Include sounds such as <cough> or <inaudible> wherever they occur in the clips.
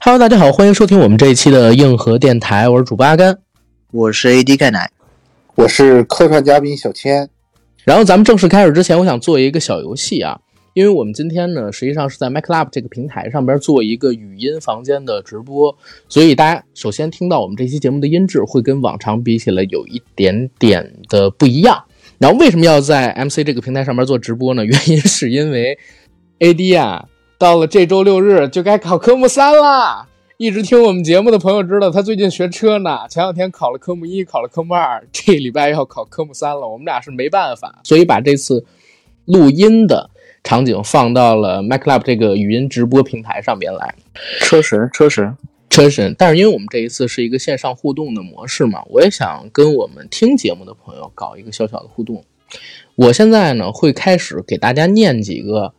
Hello，大家好，欢迎收听我们这一期的硬核电台，我是主播阿甘，我是 AD 钙奶，我是客串嘉宾小千。然后咱们正式开始之前，我想做一个小游戏啊，因为我们今天呢，实际上是在 MacLab 这个平台上边做一个语音房间的直播，所以大家首先听到我们这期节目的音质会跟往常比起来有一点点的不一样。然后为什么要在 MC 这个平台上面做直播呢？原因是因为 AD 啊，到了这周六日就该考科目三啦。一直听我们节目的朋友知道，他最近学车呢。前两天考了科目一，考了科目二，这礼拜要考科目三了。我们俩是没办法，所以把这次录音的场景放到了 MacLab 这个语音直播平台上边来。车神，车神，车神。但是因为我们这一次是一个线上互动的模式嘛，我也想跟我们听节目的朋友搞一个小小的互动。我现在呢会开始给大家念几个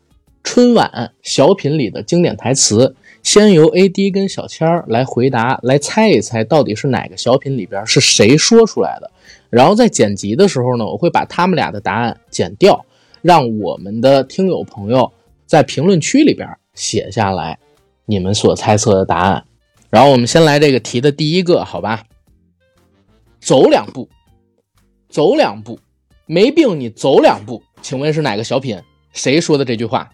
春晚小品里的经典台词。先由 AD 跟小千儿来回答，来猜一猜到底是哪个小品里边是谁说出来的。然后在剪辑的时候呢，我会把他们俩的答案剪掉，让我们的听友朋友在评论区里边写下来你们所猜测的答案。然后我们先来这个题的第一个，好吧？走两步，走两步，没病你走两步，请问是哪个小品？谁说的这句话？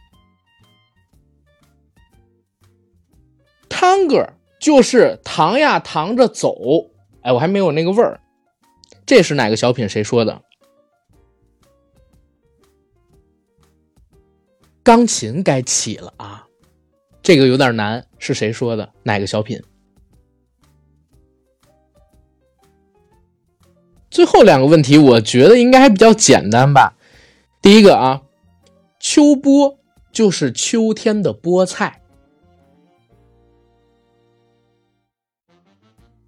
汤哥就是糖呀，糖着走。哎，我还没有那个味儿。这是哪个小品？谁说的？钢琴该起了啊！这个有点难，是谁说的？哪个小品？最后两个问题，我觉得应该还比较简单吧。第一个啊，秋波就是秋天的菠菜。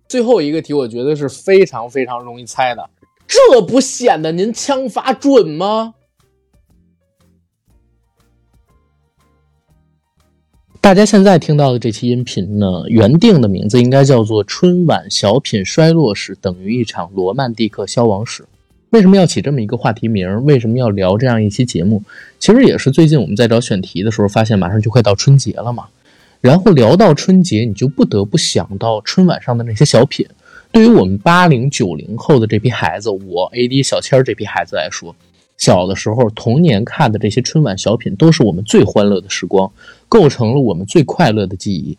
最后一个题，我觉得是非常非常容易猜的，这不显得您枪法准吗？大家现在听到的这期音频呢，原定的名字应该叫做《春晚小品衰落史等于一场罗曼蒂克消亡史》。为什么要起这么一个话题名？为什么要聊这样一期节目？其实也是最近我们在找选题的时候，发现马上就快到春节了嘛。然后聊到春节，你就不得不想到春晚上的那些小品。对于我们八零九零后的这批孩子，我 AD 小千儿这批孩子来说，小的时候童年看的这些春晚小品，都是我们最欢乐的时光，构成了我们最快乐的记忆。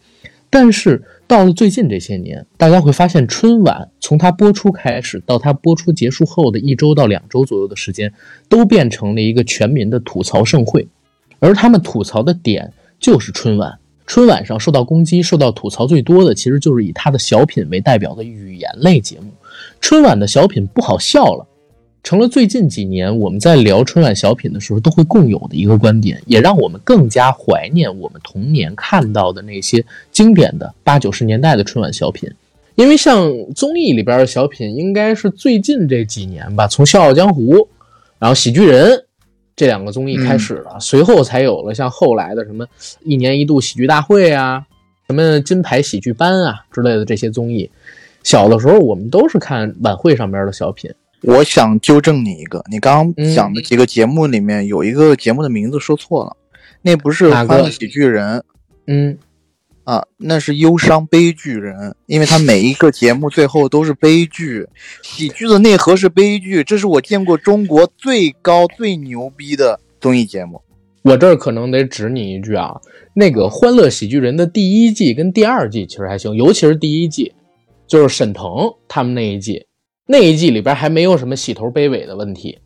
但是到了最近这些年，大家会发现，春晚从它播出开始到它播出结束后的一周到两周左右的时间，都变成了一个全民的吐槽盛会，而他们吐槽的点就是春晚。春晚上受到攻击、受到吐槽最多的，其实就是以他的小品为代表的语言类节目。春晚的小品不好笑了，成了最近几年我们在聊春晚小品的时候都会共有的一个观点，也让我们更加怀念我们童年看到的那些经典的八九十年代的春晚小品。因为像综艺里边的小品，应该是最近这几年吧，从《笑傲江湖》，然后《喜剧人》。这两个综艺开始了，随后才有了像后来的什么一年一度喜剧大会啊，什么金牌喜剧班啊之类的这些综艺。小的时候我们都是看晚会上边的小品。我想纠正你一个，你刚刚讲的几个节目里面有一个节目的名字说错了，那不是欢乐喜剧人，嗯。啊，那是忧伤悲剧人，因为他每一个节目最后都是悲剧，喜剧的内核是悲剧，这是我见过中国最高最牛逼的综艺节目。我这儿可能得指你一句啊，那个《欢乐喜剧人》的第一季跟第二季其实还行，尤其是第一季，就是沈腾他们那一季，那一季里边还没有什么洗头卑尾的问题，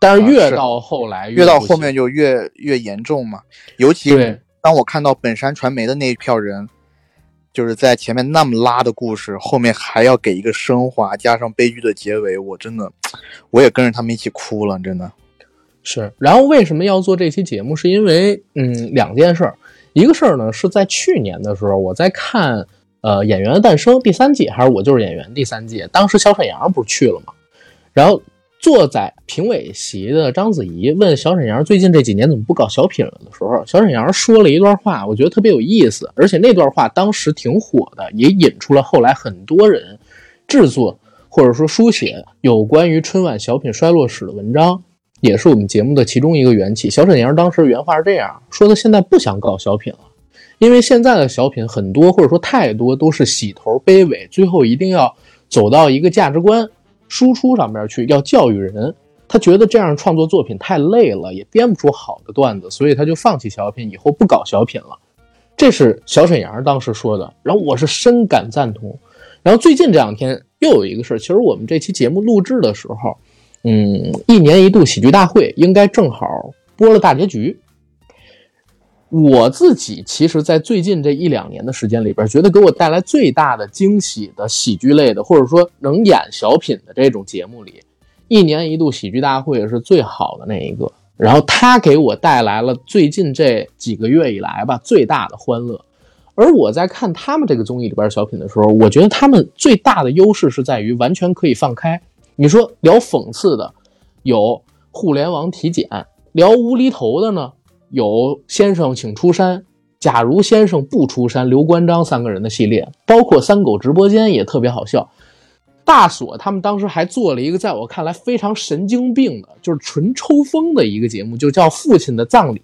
但是越到后来，越到后面就越越严重嘛，尤其。当我看到本山传媒的那一票人，就是在前面那么拉的故事，后面还要给一个升华，加上悲剧的结尾，我真的，我也跟着他们一起哭了，真的是。然后为什么要做这期节目？是因为，嗯，两件事儿。一个事儿呢，是在去年的时候，我在看呃《演员的诞生》第三季，还是我就是演员第三季，当时小沈阳不是去了吗？然后。坐在评委席的章子怡问小沈阳：“最近这几年怎么不搞小品了？”的时候，小沈阳说了一段话，我觉得特别有意思，而且那段话当时挺火的，也引出了后来很多人制作或者说书写有关于春晚小品衰落史的文章，也是我们节目的其中一个缘起。小沈阳当时原话是这样说的：“现在不想搞小品了，因为现在的小品很多，或者说太多都是洗头卑尾，最后一定要走到一个价值观输出上边去，要教育人。他觉得这样创作作品太累了，也编不出好的段子，所以他就放弃小品，以后不搞小品了。这是小沈阳当时说的，然后我是深感赞同。然后最近这两天又有一个事儿，其实我们这期节目录制的时候，嗯，一年一度喜剧大会应该正好播了大结局。我自己其实，在最近这一两年的时间里边，觉得给我带来最大的惊喜的喜剧类的，或者说能演小品的这种节目里，一年一度喜剧大会是最好的那一个。然后他给我带来了最近这几个月以来吧最大的欢乐。而我在看他们这个综艺里边小品的时候，我觉得他们最大的优势是在于完全可以放开。你说聊讽刺的，有互联网体检；聊无厘头的呢，有先生请出山、假如先生不出山、刘关张三个人的系列，包括三狗直播间也特别好笑。大锁他们当时还做了一个在我看来非常神经病的，就是纯抽风的一个节目，就叫《父亲的葬礼》，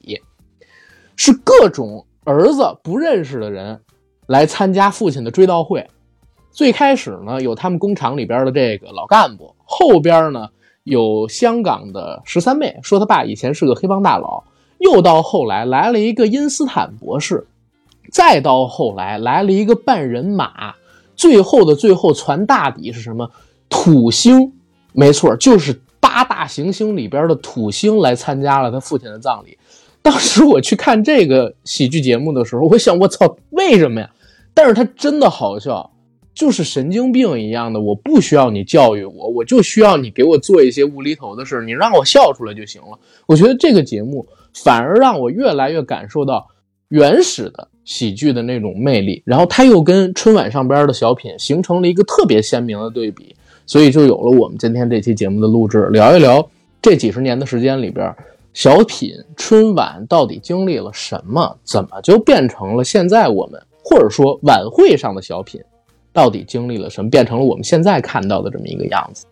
是各种。儿子不认识的人来参加父亲的追悼会。最开始呢，有他们工厂里边的这个老干部；后边呢，有香港的十三妹，说他爸以前是个黑帮大佬；又到后来来了一个因斯坦博士；再到后来来了一个半人马。最后的最后，传大底是什么？土星，没错，就是八大行星里边的土星来参加了他父亲的葬礼。当时我去看这个喜剧节目的时候，我想，我操，为什么呀？但是他真的好笑，就是神经病一样的。我不需要你教育我，我就需要你给我做一些无厘头的事你让我笑出来就行了。我觉得这个节目反而让我越来越感受到原始的喜剧的那种魅力，然后他又跟春晚上边的小品形成了一个特别鲜明的对比，所以就有了我们今天这期节目的录制，聊一聊这几十年的时间里边。小品春晚到底经历了什么？怎么就变成了现在我们或者说晚会上的小品，到底经历了什么，变成了我们现在看到的这么一个样子？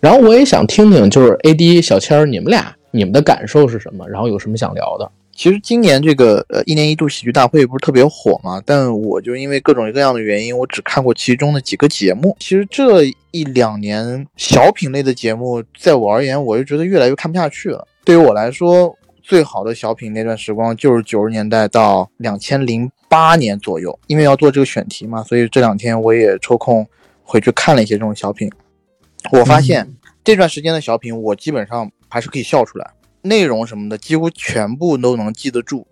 然后我也想听听，就是 A D 小千，你们俩你们的感受是什么？然后有什么想聊的？其实今年这个呃一年一度喜剧大会不是特别火嘛？但我就因为各种各样的原因，我只看过其中的几个节目。其实这一两年小品类的节目，在我而言，我就觉得越来越看不下去了。对于我来说，最好的小品那段时光就是九十年代到两千零八年左右。因为要做这个选题嘛，所以这两天我也抽空回去看了一些这种小品。我发现这段时间的小品，我基本上还是可以笑出来，内容什么的几乎全部都能记得住，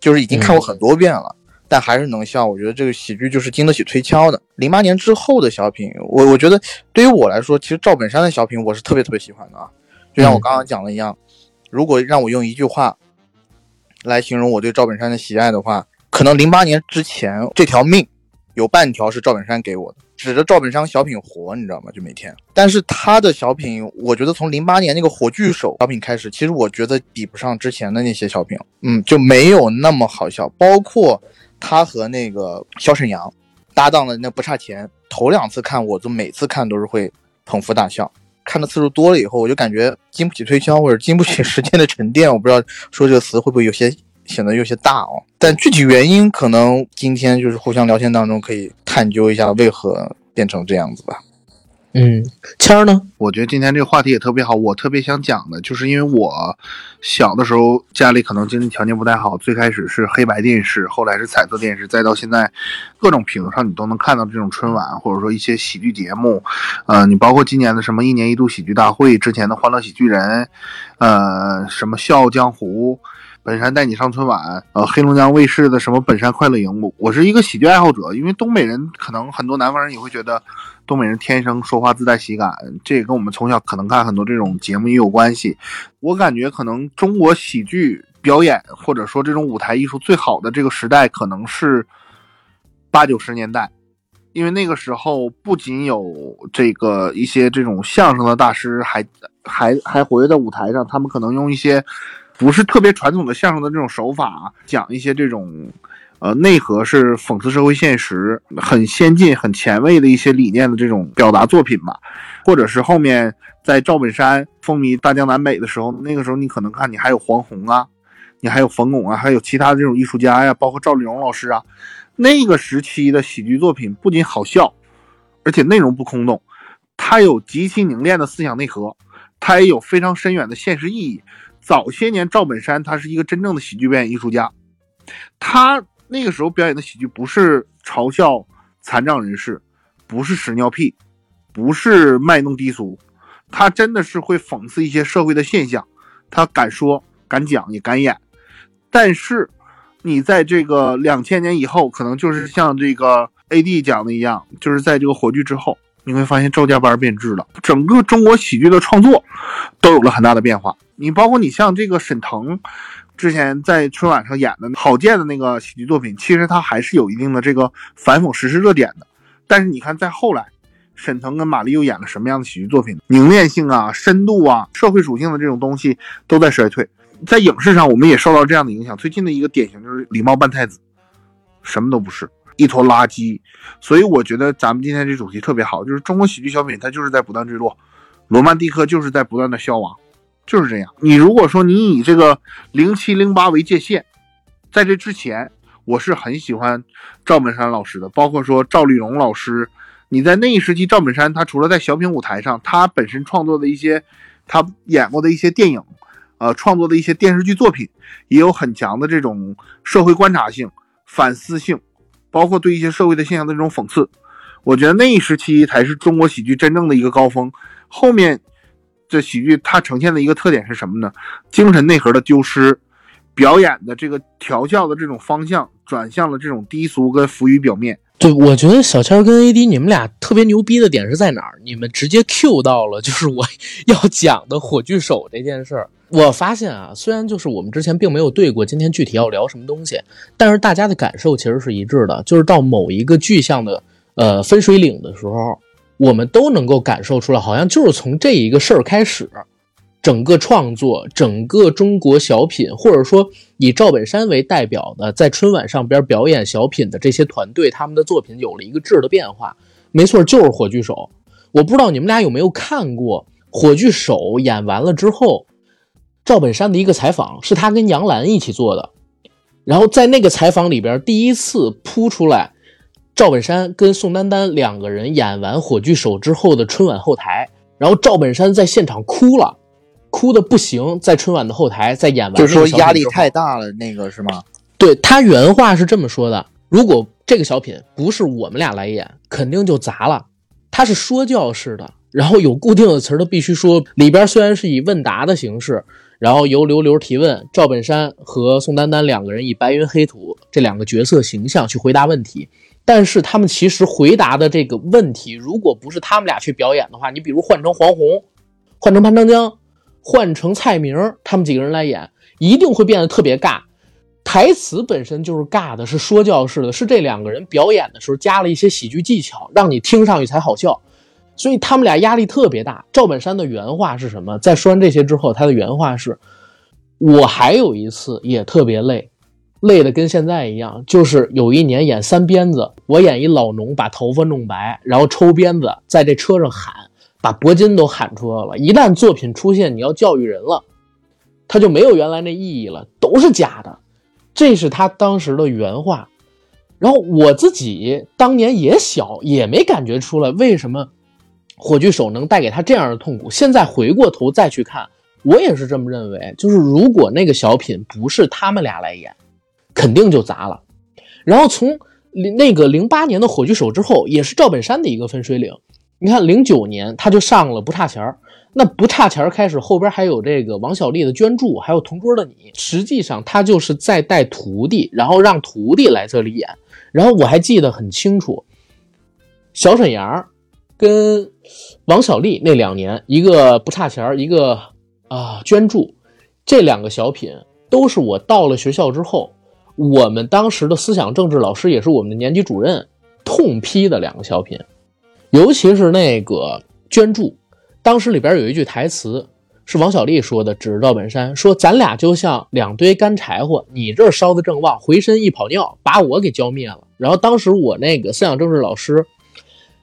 就是已经看过很多遍了，但还是能笑。我觉得这个喜剧就是经得起推敲的。零八年之后的小品，我我觉得对于我来说，其实赵本山的小品我是特别特别喜欢的啊。就像我刚刚讲的一样，如果让我用一句话来形容我对赵本山的喜爱的话，可能零八年之前这条命有半条是赵本山给我的，指着赵本山小品活，你知道吗？就每天。但是他的小品，我觉得从零八年那个火炬手小品开始，其实我觉得比不上之前的那些小品，嗯，就没有那么好笑。包括他和那个肖沈阳搭档的那不差钱，头两次看我都每次看都是会捧腹大笑。看的次数多了以后，我就感觉经不起推敲，或者经不起时间的沉淀。我不知道说这个词会不会有些显得有些大哦。但具体原因，可能今天就是互相聊天当中可以探究一下为何变成这样子吧。嗯，谦儿呢？我觉得今天这个话题也特别好。我特别想讲的，就是因为我小的时候家里可能经济条件不太好，最开始是黑白电视，后来是彩色电视，再到现在各种屏上你都能看到这种春晚，或者说一些喜剧节目。呃，你包括今年的什么一年一度喜剧大会，之前的欢乐喜剧人，呃，什么笑傲江湖。本山带你上春晚，呃，黑龙江卫视的什么本山快乐营，我是一个喜剧爱好者，因为东北人可能很多南方人也会觉得东北人天生说话自带喜感，这也跟我们从小可能看很多这种节目也有关系。我感觉可能中国喜剧表演或者说这种舞台艺术最好的这个时代可能是八九十年代，因为那个时候不仅有这个一些这种相声的大师还还还活跃在舞台上，他们可能用一些。不是特别传统的相声的这种手法，讲一些这种，呃，内核是讽刺社会现实、很先进、很前卫的一些理念的这种表达作品吧，或者是后面在赵本山风靡大江南北的时候，那个时候你可能看你还有黄宏啊，你还有冯巩啊，还有其他的这种艺术家呀，包括赵丽蓉老师啊，那个时期的喜剧作品不仅好笑，而且内容不空洞，它有极其凝练的思想内核，它也有非常深远的现实意义。早些年，赵本山他是一个真正的喜剧表演艺术家，他那个时候表演的喜剧不是嘲笑残障人士，不是屎尿屁，不是卖弄低俗，他真的是会讽刺一些社会的现象，他敢说敢讲也敢演。但是，你在这个两千年以后，可能就是像这个 A D 讲的一样，就是在这个火炬之后，你会发现赵家班变质了，整个中国喜剧的创作都有了很大的变化。你包括你像这个沈腾之前在春晚上演的郝建的那个喜剧作品，其实他还是有一定的这个反讽时事热点的。但是你看，在后来，沈腾跟马丽又演了什么样的喜剧作品？凝练性啊、深度啊、社会属性的这种东西都在衰退。在影视上，我们也受到这样的影响。最近的一个典型就是礼貌扮太子，什么都不是，一坨垃圾。所以我觉得咱们今天这主题特别好，就是中国喜剧小品它就是在不断坠落，罗曼蒂克就是在不断的消亡，就是这样。你如果说你以这个零七零八为界限，在这之前，我是很喜欢赵本山老师的，包括说赵丽蓉老师。你在那一时期，赵本山他除了在小品舞台上，他本身创作的一些，他演过的一些电影。呃，创作的一些电视剧作品也有很强的这种社会观察性、反思性，包括对一些社会的现象的这种讽刺。我觉得那一时期才是中国喜剧真正的一个高峰。后面这喜剧它呈现的一个特点是什么呢？精神内核的丢失，表演的这个调教的这种方向转向了这种低俗跟浮于表面。对，我觉得小千跟 AD 你们俩特别牛逼的点是在哪儿？你们直接 Q 到了就是我要讲的火炬手这件事儿。我发现啊，虽然就是我们之前并没有对过今天具体要聊什么东西，但是大家的感受其实是一致的，就是到某一个具象的呃分水岭的时候，我们都能够感受出来，好像就是从这一个事儿开始。整个创作，整个中国小品，或者说以赵本山为代表的，在春晚上边表演小品的这些团队，他们的作品有了一个质的变化。没错，就是《火炬手》。我不知道你们俩有没有看过《火炬手》演完了之后，赵本山的一个采访，是他跟杨澜一起做的。然后在那个采访里边，第一次铺出来赵本山跟宋丹丹两个人演完《火炬手》之后的春晚后台，然后赵本山在现场哭了。哭的不行，在春晚的后台，在演完就是说压力太大了，那个是吗？对他原话是这么说的：如果这个小品不是我们俩来演，肯定就砸了。他是说教式的，然后有固定的词儿，他必须说。里边虽然是以问答的形式，然后由刘刘提问，赵本山和宋丹丹两个人以白云黑土这两个角色形象去回答问题，但是他们其实回答的这个问题，如果不是他们俩去表演的话，你比如换成黄宏，换成潘长江。换成蔡明，他们几个人来演，一定会变得特别尬。台词本身就是尬的，是说教式的，是这两个人表演的时候加了一些喜剧技巧，让你听上去才好笑。所以他们俩压力特别大。赵本山的原话是什么？在说完这些之后，他的原话是：“我还有一次也特别累，累的跟现在一样。就是有一年演三鞭子，我演一老农，把头发弄白，然后抽鞭子，在这车上喊。”把铂金都喊出来了。一旦作品出现，你要教育人了，他就没有原来那意义了，都是假的。这是他当时的原话。然后我自己当年也小，也没感觉出来为什么火炬手能带给他这样的痛苦。现在回过头再去看，我也是这么认为。就是如果那个小品不是他们俩来演，肯定就砸了。然后从那个零八年的火炬手之后，也是赵本山的一个分水岭。你看，零九年他就上了不差钱儿，那不差钱儿开始，后边还有这个王小利的捐助，还有同桌的你，实际上他就是在带徒弟，然后让徒弟来这里演。然后我还记得很清楚，小沈阳跟王小利那两年，一个不差钱儿，一个啊捐助，这两个小品都是我到了学校之后，我们当时的思想政治老师也是我们的年级主任痛批的两个小品。尤其是那个捐助，当时里边有一句台词是王小利说的，指着赵本山说：“咱俩就像两堆干柴火，你这烧的正旺，回身一跑尿，把我给浇灭了。”然后当时我那个思想政治老师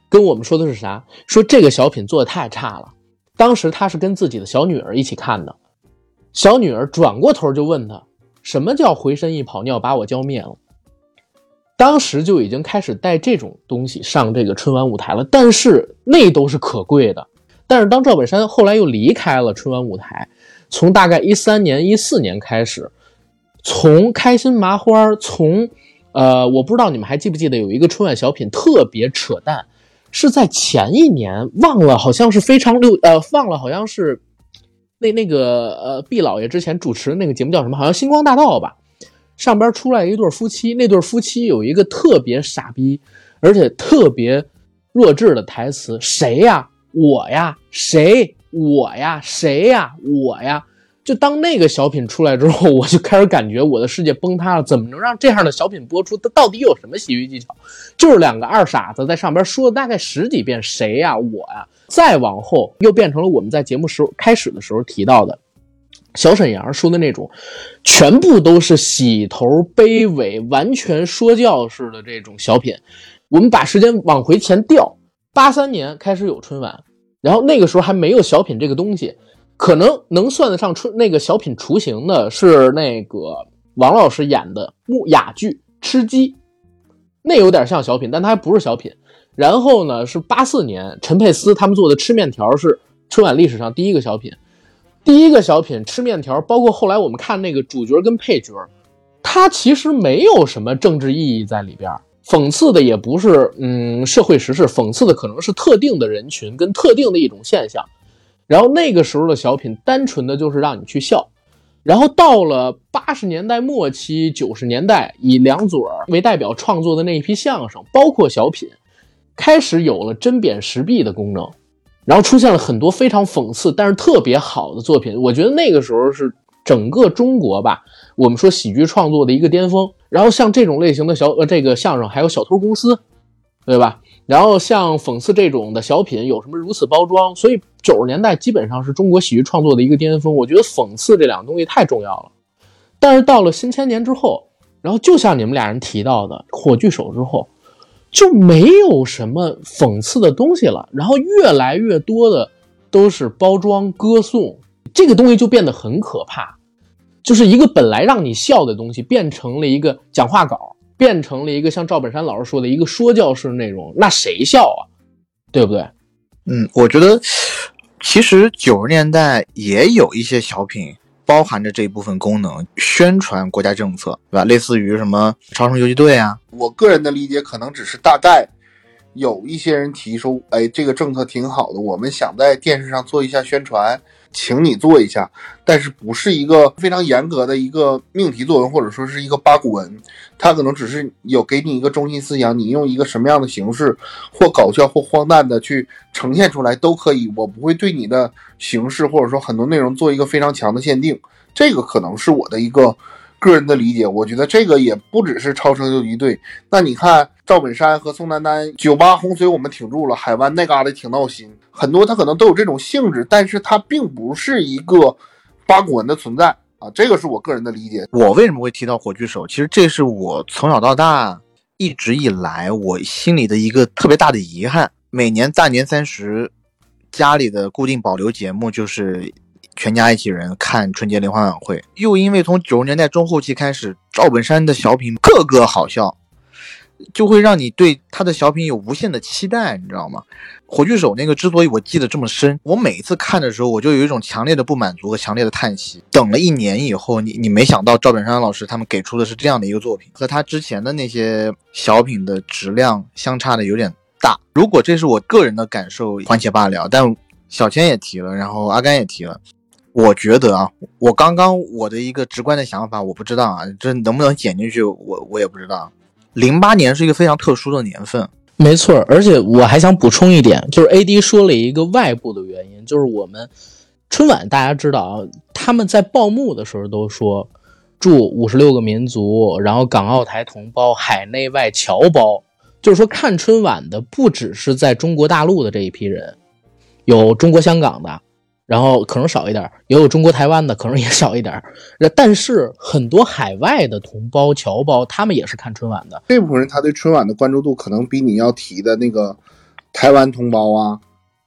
跟我们说的是啥？说这个小品做的太差了。当时他是跟自己的小女儿一起看的，小女儿转过头就问他：“什么叫回身一泡尿把我浇灭了？当时就已经开始带这种东西上这个春晚舞台了，但是那都是可贵的。但是当赵本山后来又离开了春晚舞台，从大概一三年、一四年开始，从开心麻花，从呃，我不知道你们还记不记得有一个春晚小品特别扯淡，是在前一年忘了，好像是非常六呃，忘了好像是那那个呃毕老爷之前主持的那个节目叫什么？好像星光大道吧。上边出来一对夫妻，那对夫妻有一个特别傻逼，而且特别弱智的台词：“谁呀？我呀？谁？我呀？谁呀？我呀？”就当那个小品出来之后，<laughs> 我就开始感觉我的世界崩塌了。怎么能让这样的小品播出？它到底有什么喜剧技巧？就是两个二傻子在上边说了大概十几遍“谁呀？我呀？”再往后又变成了我们在节目时候开始的时候提到的。小沈阳说的那种，全部都是洗头、卑微、完全说教式的这种小品。我们把时间往回前调，八三年开始有春晚，然后那个时候还没有小品这个东西，可能能算得上春那个小品雏形的是那个王老师演的木哑剧《吃鸡》，那有点像小品，但它还不是小品。然后呢，是八四年陈佩斯他们做的吃面条是春晚历史上第一个小品。第一个小品吃面条，包括后来我们看那个主角跟配角，它其实没有什么政治意义在里边，讽刺的也不是嗯社会时事，讽刺的可能是特定的人群跟特定的一种现象。然后那个时候的小品，单纯的就是让你去笑。然后到了八十年代末期、九十年代，以梁左为代表创作的那一批相声，包括小品，开始有了针砭时弊的功能。然后出现了很多非常讽刺，但是特别好的作品。我觉得那个时候是整个中国吧，我们说喜剧创作的一个巅峰。然后像这种类型的小呃这个相声，还有小偷公司，对吧？然后像讽刺这种的小品，有什么如此包装？所以九十年代基本上是中国喜剧创作的一个巅峰。我觉得讽刺这两个东西太重要了。但是到了新千年之后，然后就像你们俩人提到的火炬手之后。就没有什么讽刺的东西了，然后越来越多的都是包装歌颂，这个东西就变得很可怕，就是一个本来让你笑的东西，变成了一个讲话稿，变成了一个像赵本山老师说的一个说教式内容，那谁笑啊？对不对？嗯，我觉得其实九十年代也有一些小品。包含着这一部分功能，宣传国家政策，对吧？类似于什么超声游击队啊。我个人的理解可能只是大概有一些人提出，哎，这个政策挺好的，我们想在电视上做一下宣传。请你做一下，但是不是一个非常严格的一个命题作文，或者说是一个八股文，它可能只是有给你一个中心思想，你用一个什么样的形式，或搞笑或荒诞的去呈现出来都可以。我不会对你的形式或者说很多内容做一个非常强的限定，这个可能是我的一个。个人的理解，我觉得这个也不只是超声游击队。那你看赵本山和宋丹丹，九八洪水我们挺住了，海湾那嘎达挺闹心，很多他可能都有这种性质，但是它并不是一个八股文的存在啊。这个是我个人的理解。我为什么会提到火炬手？其实这是我从小到大一直以来我心里的一个特别大的遗憾。每年大年三十，家里的固定保留节目就是。全家一起人看春节联欢晚会，又因为从九十年代中后期开始，赵本山的小品个个好笑，就会让你对他的小品有无限的期待，你知道吗？火炬手那个之所以我记得这么深，我每一次看的时候，我就有一种强烈的不满足和强烈的叹息。等了一年以后，你你没想到赵本山老师他们给出的是这样的一个作品，和他之前的那些小品的质量相差的有点大。如果这是我个人的感受，缓且罢了。但小千也提了，然后阿甘也提了。我觉得啊，我刚刚我的一个直观的想法，我不知道啊，这能不能剪进去，我我也不知道。零八年是一个非常特殊的年份，没错。而且我还想补充一点，就是 A D 说了一个外部的原因，就是我们春晚大家知道啊，他们在报幕的时候都说祝五十六个民族，然后港澳台同胞海内外侨胞，就是说看春晚的不只是在中国大陆的这一批人，有中国香港的。然后可能少一点，也有中国台湾的，可能也少一点。但是很多海外的同胞侨胞，他们也是看春晚的。这部分人他对春晚的关注度，可能比你要提的那个台湾同胞啊、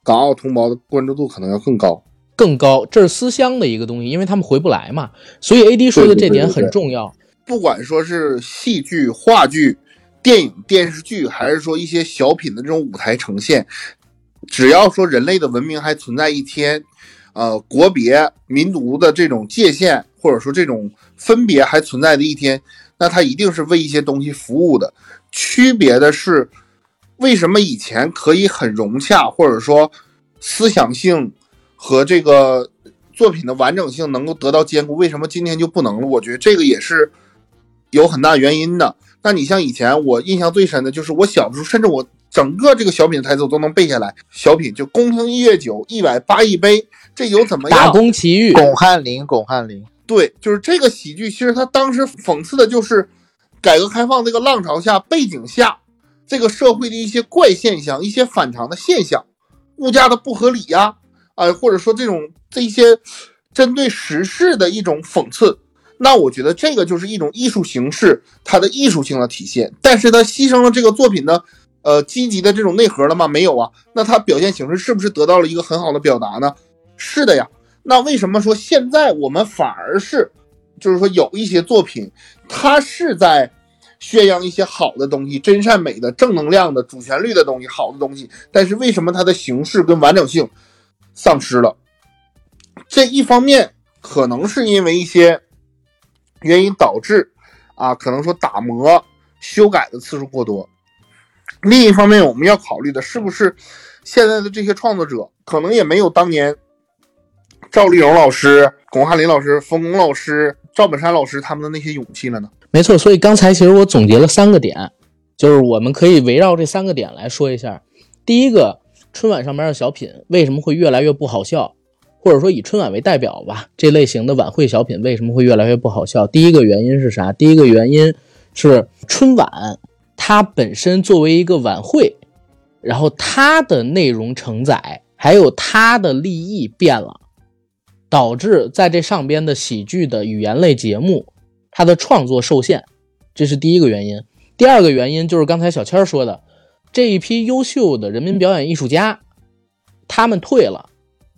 港澳同胞的关注度可能要更高。更高，这是思乡的一个东西，因为他们回不来嘛。所以 A D 说的这点很重要。不管说是戏剧、话剧、电影、电视剧，还是说一些小品的这种舞台呈现，只要说人类的文明还存在一天，呃，国别、民族的这种界限，或者说这种分别还存在的一天，那它一定是为一些东西服务的。区别的是，为什么以前可以很融洽，或者说思想性和这个作品的完整性能够得到兼顾，为什么今天就不能了？我觉得这个也是。有很大原因的。那你像以前我印象最深的就是我小的时候，甚至我整个这个小品的台词我都能背下来。小品就宫廷一月酒，一百八一杯，这有怎么样？打工奇遇，巩汉林，巩汉林。对，就是这个喜剧，其实他当时讽刺的就是改革开放这个浪潮下背景下这个社会的一些怪现象、一些反常的现象，物价的不合理呀，啊，或者说这种这些针对时事的一种讽刺。那我觉得这个就是一种艺术形式，它的艺术性的体现。但是它牺牲了这个作品的，呃，积极的这种内核了吗？没有啊。那它表现形式是不是得到了一个很好的表达呢？是的呀。那为什么说现在我们反而是，就是说有一些作品，它是在宣扬一些好的东西，真善美的、正能量的、主旋律的东西，好的东西。但是为什么它的形式跟完整性丧失了？这一方面可能是因为一些。原因导致啊，可能说打磨、修改的次数过多。另一方面，我们要考虑的是不是现在的这些创作者可能也没有当年赵丽蓉老师、巩汉林老师、冯巩老师、赵本山老师他们的那些勇气了呢？没错，所以刚才其实我总结了三个点，就是我们可以围绕这三个点来说一下。第一个，春晚上面的小品为什么会越来越不好笑？或者说以春晚为代表吧，这类型的晚会小品为什么会越来越不好笑？第一个原因是啥？第一个原因是春晚它本身作为一个晚会，然后它的内容承载还有它的立意变了，导致在这上边的喜剧的语言类节目它的创作受限，这是第一个原因。第二个原因就是刚才小千说的，这一批优秀的人民表演艺术家他们退了。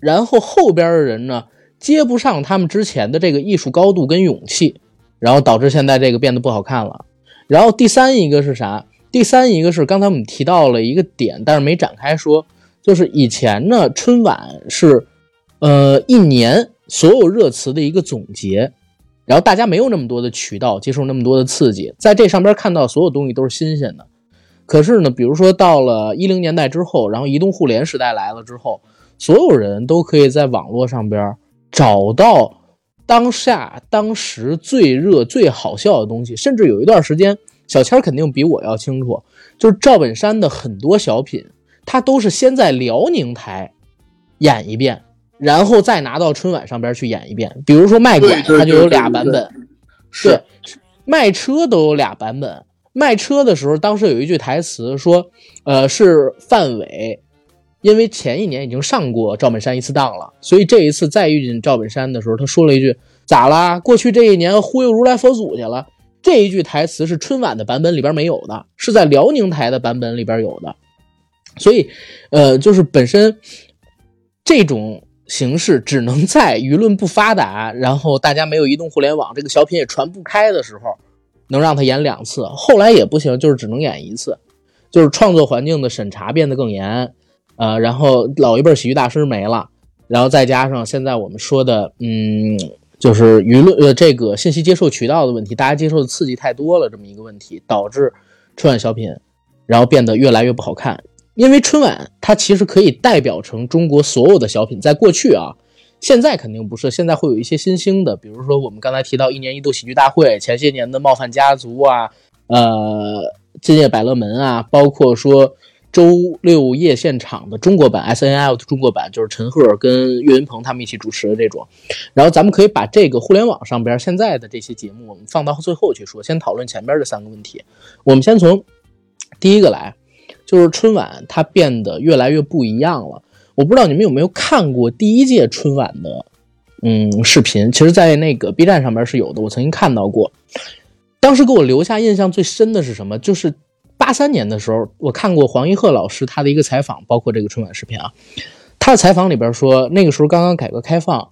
然后后边的人呢接不上他们之前的这个艺术高度跟勇气，然后导致现在这个变得不好看了。然后第三一个是啥？第三一个是刚才我们提到了一个点，但是没展开说，就是以前呢春晚是，呃一年所有热词的一个总结，然后大家没有那么多的渠道接受那么多的刺激，在这上边看到所有东西都是新鲜的。可是呢，比如说到了一零年代之后，然后移动互联时代来了之后。所有人都可以在网络上边找到当下、当时最热、最好笑的东西。甚至有一段时间，小千肯定比我要清楚，就是赵本山的很多小品，他都是先在辽宁台演一遍，然后再拿到春晚上边去演一遍。比如说卖拐，他就有俩版本；是卖车都有俩版本。卖车的时候，当时有一句台词说：“呃，是范伟。”因为前一年已经上过赵本山一次当了，所以这一次再遇见赵本山的时候，他说了一句：“咋啦？过去这一年忽悠如来佛祖去了。”这一句台词是春晚的版本里边没有的，是在辽宁台的版本里边有的。所以，呃，就是本身这种形式只能在舆论不发达，然后大家没有移动互联网，这个小品也传不开的时候，能让他演两次。后来也不行，就是只能演一次，就是创作环境的审查变得更严。呃，然后老一辈喜剧大师没了，然后再加上现在我们说的，嗯，就是舆论呃这个信息接受渠道的问题，大家接受的刺激太多了，这么一个问题，导致春晚小品然后变得越来越不好看。因为春晚它其实可以代表成中国所有的小品，在过去啊，现在肯定不是，现在会有一些新兴的，比如说我们刚才提到一年一度喜剧大会，前些年的冒犯家族啊，呃，今夜百乐门啊，包括说。周六夜现场的中国版 S N L 的中国版就是陈赫跟岳云鹏他们一起主持的这种，然后咱们可以把这个互联网上边现在的这些节目，我们放到最后去说，先讨论前边这三个问题。我们先从第一个来，就是春晚它变得越来越不一样了。我不知道你们有没有看过第一届春晚的嗯视频，其实，在那个 B 站上面是有的，我曾经看到过。当时给我留下印象最深的是什么？就是。八三年的时候，我看过黄一鹤老师他的一个采访，包括这个春晚视频啊。他的采访里边说，那个时候刚刚改革开放，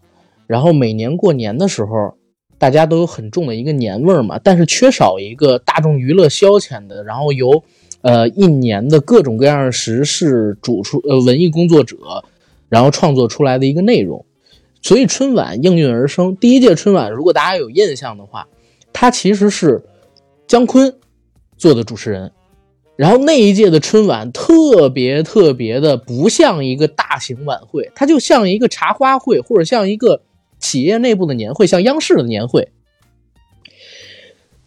然后每年过年的时候，大家都有很重的一个年味儿嘛，但是缺少一个大众娱乐消遣的，然后由呃一年的各种各样的时事主出呃文艺工作者，然后创作出来的一个内容，所以春晚应运而生。第一届春晚，如果大家有印象的话，它其实是姜昆做的主持人。然后那一届的春晚特别特别的不像一个大型晚会，它就像一个茶话会，或者像一个企业内部的年会，像央视的年会。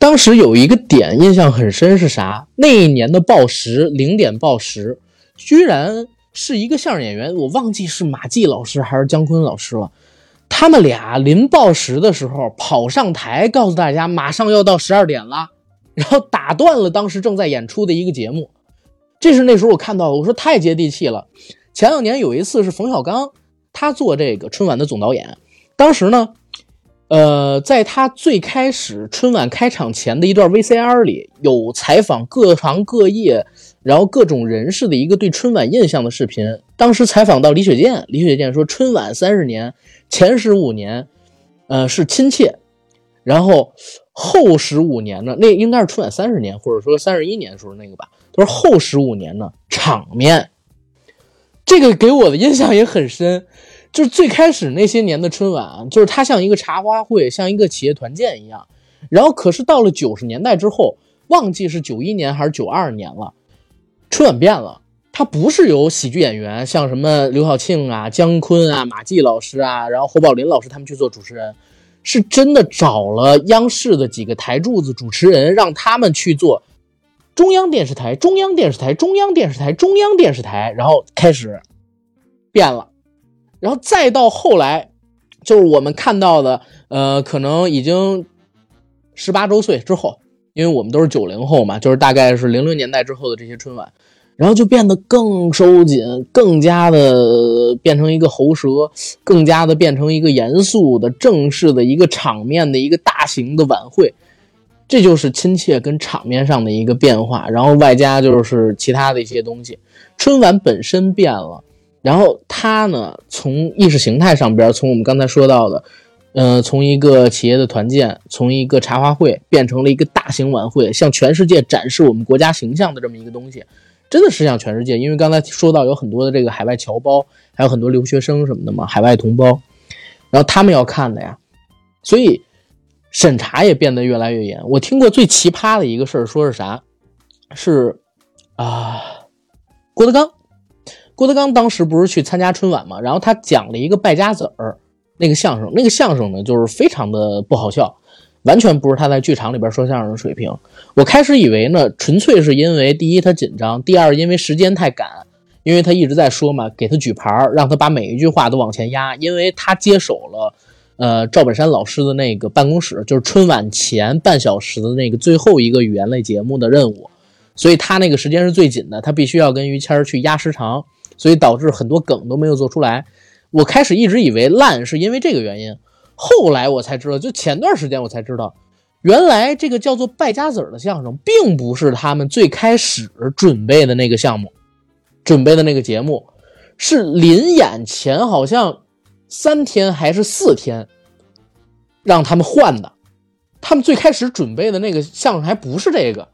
当时有一个点印象很深是啥？那一年的报时零点报时，居然是一个相声演员，我忘记是马季老师还是姜昆老师了。他们俩临报时的时候跑上台，告诉大家马上要到十二点了。然后打断了当时正在演出的一个节目，这是那时候我看到的，我说太接地气了。前两年有一次是冯小刚，他做这个春晚的总导演，当时呢，呃，在他最开始春晚开场前的一段 VCR 里有采访各行各业，然后各种人士的一个对春晚印象的视频。当时采访到李雪健，李雪健说春晚三十年前十五年，呃，是亲切，然后。后十五年呢，那应该是春晚三十年，或者说三十一年时候那个吧。他说后十五年呢，场面，这个给我的印象也很深。就是最开始那些年的春晚，就是它像一个茶话会，像一个企业团建一样。然后可是到了九十年代之后，忘记是九一年还是九二年了，春晚变了，它不是由喜剧演员，像什么刘晓庆啊、姜昆啊、马季老师啊，然后侯宝林老师他们去做主持人。是真的找了央视的几个台柱子主持人，让他们去做中央电视台、中央电视台、中央电视台、中央电视台，然后开始变了，然后再到后来，就是我们看到的，呃，可能已经十八周岁之后，因为我们都是九零后嘛，就是大概是零零年代之后的这些春晚。然后就变得更收紧，更加的变成一个喉舌，更加的变成一个严肃的、正式的一个场面的一个大型的晚会，这就是亲切跟场面上的一个变化。然后外加就是其他的一些东西，春晚本身变了，然后它呢从意识形态上边，从我们刚才说到的，呃，从一个企业的团建，从一个茶话会，变成了一个大型晚会，向全世界展示我们国家形象的这么一个东西。真的是向全世界，因为刚才说到有很多的这个海外侨胞，还有很多留学生什么的嘛，海外同胞，然后他们要看的呀，所以审查也变得越来越严。我听过最奇葩的一个事儿，说是啥？是啊，郭德纲，郭德纲当时不是去参加春晚嘛，然后他讲了一个败家子儿那个相声，那个相声呢就是非常的不好笑。完全不是他在剧场里边说相声的水平。我开始以为呢，纯粹是因为第一他紧张，第二因为时间太赶，因为他一直在说嘛，给他举牌，让他把每一句话都往前压，因为他接手了，呃，赵本山老师的那个办公室，就是春晚前半小时的那个最后一个语言类节目的任务，所以他那个时间是最紧的，他必须要跟于谦去压时长，所以导致很多梗都没有做出来。我开始一直以为烂是因为这个原因。后来我才知道，就前段时间我才知道，原来这个叫做败家子儿的相声，并不是他们最开始准备的那个项目，准备的那个节目，是临演前好像三天还是四天，让他们换的。他们最开始准备的那个相声还不是这个，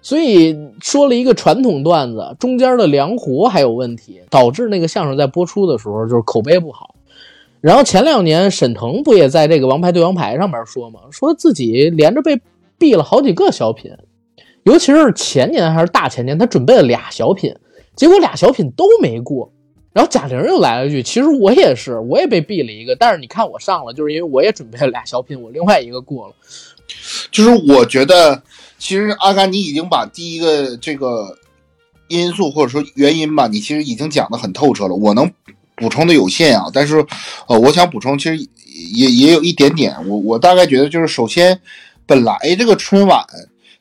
所以说了一个传统段子，中间的梁活还有问题，导致那个相声在播出的时候就是口碑不好。然后前两年沈腾不也在这个《王牌对王牌》上面说吗？说自己连着被毙了好几个小品，尤其是前年还是大前年，他准备了俩小品，结果俩小品都没过。然后贾玲又来了句：“其实我也是，我也被毙了一个，但是你看我上了，就是因为我也准备了俩小品，我另外一个过了。”就是我觉得，其实阿甘你已经把第一个这个因素或者说原因吧，你其实已经讲的很透彻了。我能。补充的有限啊，但是，呃，我想补充，其实也也有一点点。我我大概觉得就是，首先，本来这个春晚，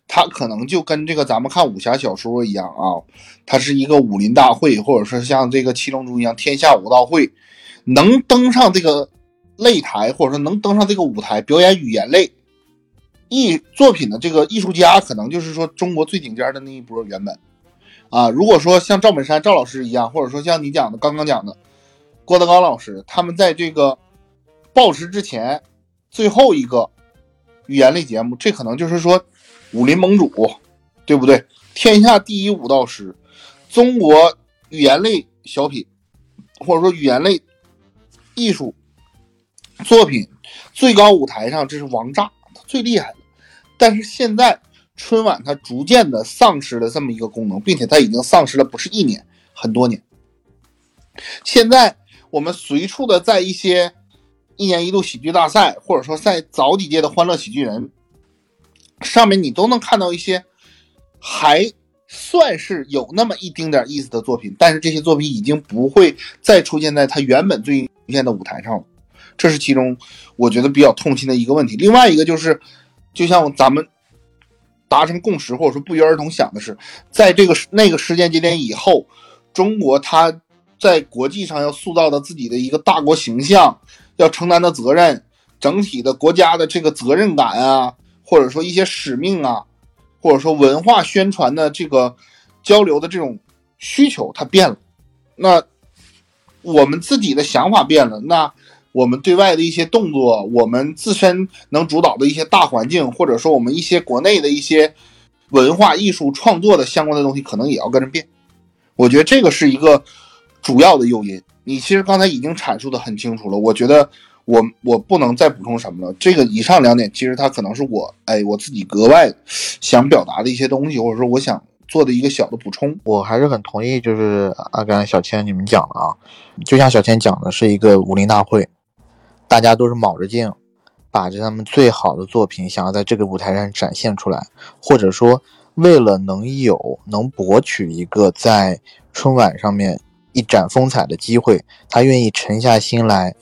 它可能就跟这个咱们看武侠小说一样啊，它是一个武林大会，或者说像这个七龙珠一样天下武道会，能登上这个擂台，或者说能登上这个舞台表演语言类艺作品的这个艺术家，可能就是说中国最顶尖的那一波原本啊。如果说像赵本山赵老师一样，或者说像你讲的刚刚讲的。郭德纲老师他们在这个报时之前最后一个语言类节目，这可能就是说武林盟主，对不对？天下第一武道师，中国语言类小品或者说语言类艺术作品最高舞台上，这是王炸，他最厉害的。但是现在春晚它逐渐的丧失了这么一个功能，并且它已经丧失了不是一年，很多年。现在我们随处的在一些一年一度喜剧大赛，或者说在早几届的欢乐喜剧人上面，你都能看到一些还算是有那么一丁点意思的作品，但是这些作品已经不会再出现在他原本最出现的舞台上了。这是其中我觉得比较痛心的一个问题。另外一个就是。就像咱们达成共识，或者说不约而同想的是，在这个那个时间节点以后，中国它在国际上要塑造的自己的一个大国形象，要承担的责任，整体的国家的这个责任感啊，或者说一些使命啊，或者说文化宣传的这个交流的这种需求，它变了。那我们自己的想法变了，那。我们对外的一些动作，我们自身能主导的一些大环境，或者说我们一些国内的一些文化艺术创作的相关的东西，可能也要跟着变。我觉得这个是一个主要的诱因。你其实刚才已经阐述的很清楚了，我觉得我我不能再补充什么了。这个以上两点，其实它可能是我哎我自己格外想表达的一些东西，或者说我想做的一个小的补充。我还是很同意，就是阿甘、小千你们讲的啊，就像小千讲的，是一个武林大会。大家都是卯着劲，把着他们最好的作品，想要在这个舞台上展现出来，或者说为了能有能博取一个在春晚上面一展风采的机会，他愿意沉下心来，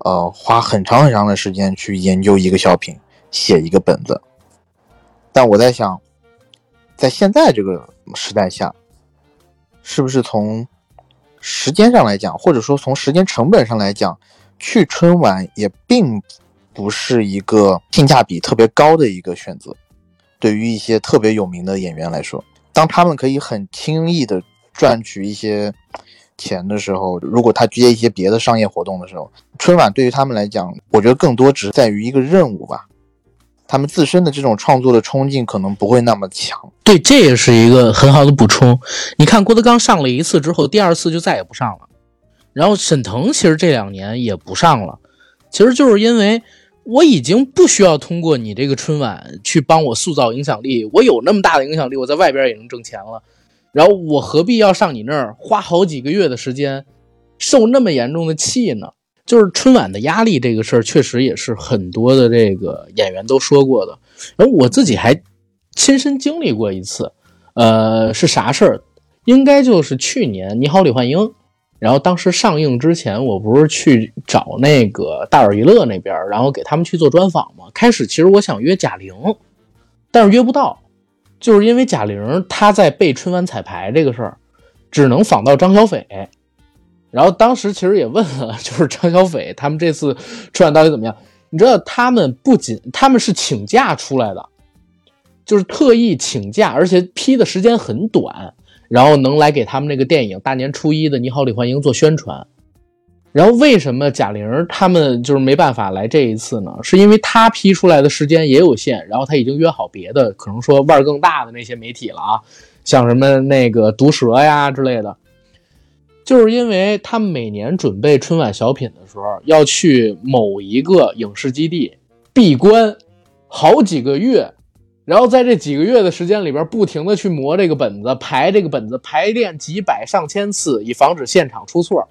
呃，花很长很长的时间去研究一个小品，写一个本子。但我在想，在现在这个时代下，是不是从时间上来讲，或者说从时间成本上来讲？去春晚也并不是一个性价比特别高的一个选择，对于一些特别有名的演员来说，当他们可以很轻易的赚取一些钱的时候，如果他接一些别的商业活动的时候，春晚对于他们来讲，我觉得更多只是在于一个任务吧，他们自身的这种创作的冲劲可能不会那么强。对，这也是一个很好的补充。你看郭德纲上了一次之后，第二次就再也不上了。然后沈腾其实这两年也不上了，其实就是因为我已经不需要通过你这个春晚去帮我塑造影响力，我有那么大的影响力，我在外边也能挣钱了。然后我何必要上你那儿花好几个月的时间，受那么严重的气呢？就是春晚的压力这个事儿，确实也是很多的这个演员都说过的。然后我自己还亲身经历过一次，呃，是啥事儿？应该就是去年《你好，李焕英》。然后当时上映之前，我不是去找那个大耳娱乐那边，然后给他们去做专访吗？开始其实我想约贾玲，但是约不到，就是因为贾玲她在备春晚彩排这个事儿，只能访到张小斐。然后当时其实也问了，<laughs> 就是张小斐他们这次春晚到底怎么样？你知道他们不仅他们是请假出来的，就是特意请假，而且批的时间很短。然后能来给他们那个电影大年初一的《你好，李焕英》做宣传。然后为什么贾玲他们就是没办法来这一次呢？是因为他批出来的时间也有限，然后他已经约好别的，可能说腕儿更大的那些媒体了啊，像什么那个毒蛇呀之类的。就是因为他们每年准备春晚小品的时候，要去某一个影视基地闭关好几个月。然后在这几个月的时间里边，不停的去磨这个本子，排这个本子，排练几百上千次，以防止现场出错。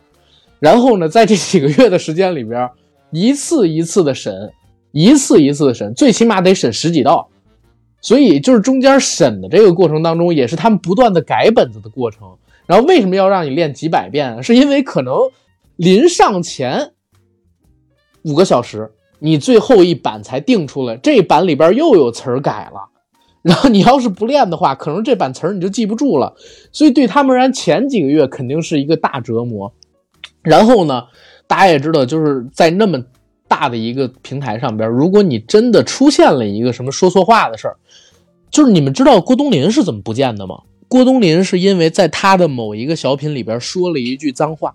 然后呢，在这几个月的时间里边，一次一次的审，一次一次的审，最起码得审十几道。所以就是中间审的这个过程当中，也是他们不断的改本子的过程。然后为什么要让你练几百遍？是因为可能临上前五个小时。你最后一版才定出来，这版里边又有词儿改了，然后你要是不练的话，可能这版词儿你就记不住了。所以对他们而言，前几个月肯定是一个大折磨。然后呢，大家也知道，就是在那么大的一个平台上边，如果你真的出现了一个什么说错话的事儿，就是你们知道郭冬临是怎么不见的吗？郭冬临是因为在他的某一个小品里边说了一句脏话。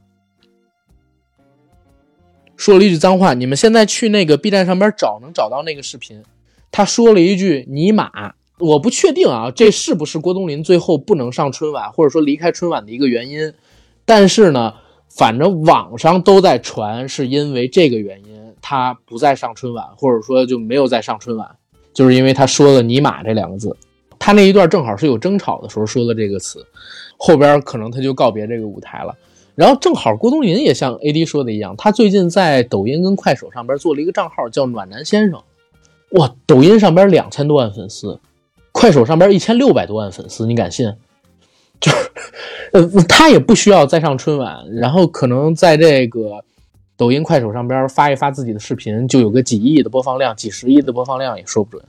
说了一句脏话。你们现在去那个 B 站上边找，能找到那个视频。他说了一句“尼玛”，我不确定啊，这是不是郭冬临最后不能上春晚，或者说离开春晚的一个原因？但是呢，反正网上都在传，是因为这个原因，他不再上春晚，或者说就没有再上春晚，就是因为他说了“尼玛”这两个字。他那一段正好是有争吵的时候说的这个词，后边可能他就告别这个舞台了。然后正好郭冬临也像 A D 说的一样，他最近在抖音跟快手上边做了一个账号，叫暖男先生。哇，抖音上边两千多万粉丝，快手上边一千六百多万粉丝，你敢信？就，呃，他也不需要再上春晚，然后可能在这个抖音、快手上边发一发自己的视频，就有个几亿的播放量、几十亿的播放量也说不准。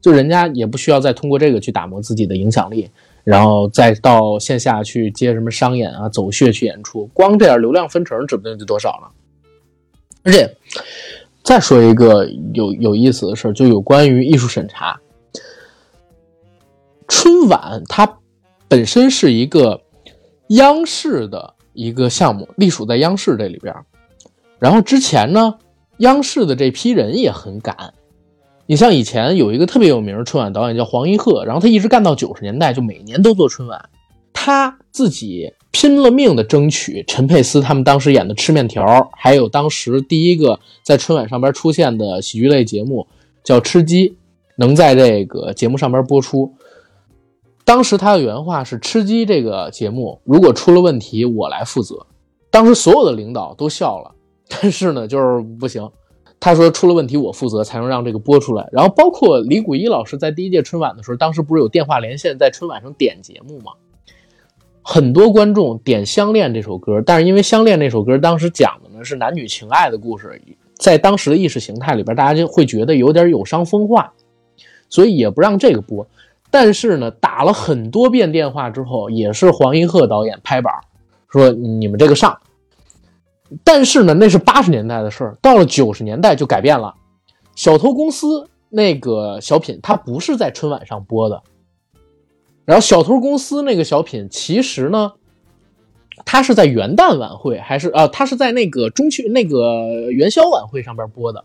就人家也不需要再通过这个去打磨自己的影响力，然后再到线下去接什么商演啊、走穴去演出，光这点流量分成指不定就多少了。而且再说一个有有意思的事儿，就有关于艺术审查。春晚它本身是一个央视的一个项目，隶属在央视这里边。然后之前呢，央视的这批人也很赶。你像以前有一个特别有名的春晚导演叫黄一鹤，然后他一直干到九十年代，就每年都做春晚。他自己拼了命的争取陈佩斯他们当时演的《吃面条》，还有当时第一个在春晚上边出现的喜剧类节目叫《吃鸡》，能在这个节目上边播出。当时他的原话是：“吃鸡这个节目如果出了问题，我来负责。”当时所有的领导都笑了，但是呢，就是不行。他说出了问题我负责，才能让这个播出来。然后包括李谷一老师在第一届春晚的时候，当时不是有电话连线在春晚上点节目吗？很多观众点《相恋》这首歌，但是因为《相恋》那首歌当时讲的呢是男女情爱的故事，在当时的意识形态里边，大家就会觉得有点有伤风化，所以也不让这个播。但是呢，打了很多遍电话之后，也是黄一鹤导演拍板说你们这个上。但是呢，那是八十年代的事儿，到了九十年代就改变了。小偷公司那个小品，它不是在春晚上播的。然后小偷公司那个小品，其实呢，它是在元旦晚会，还是啊，它是在那个中秋那个元宵晚会上边播的。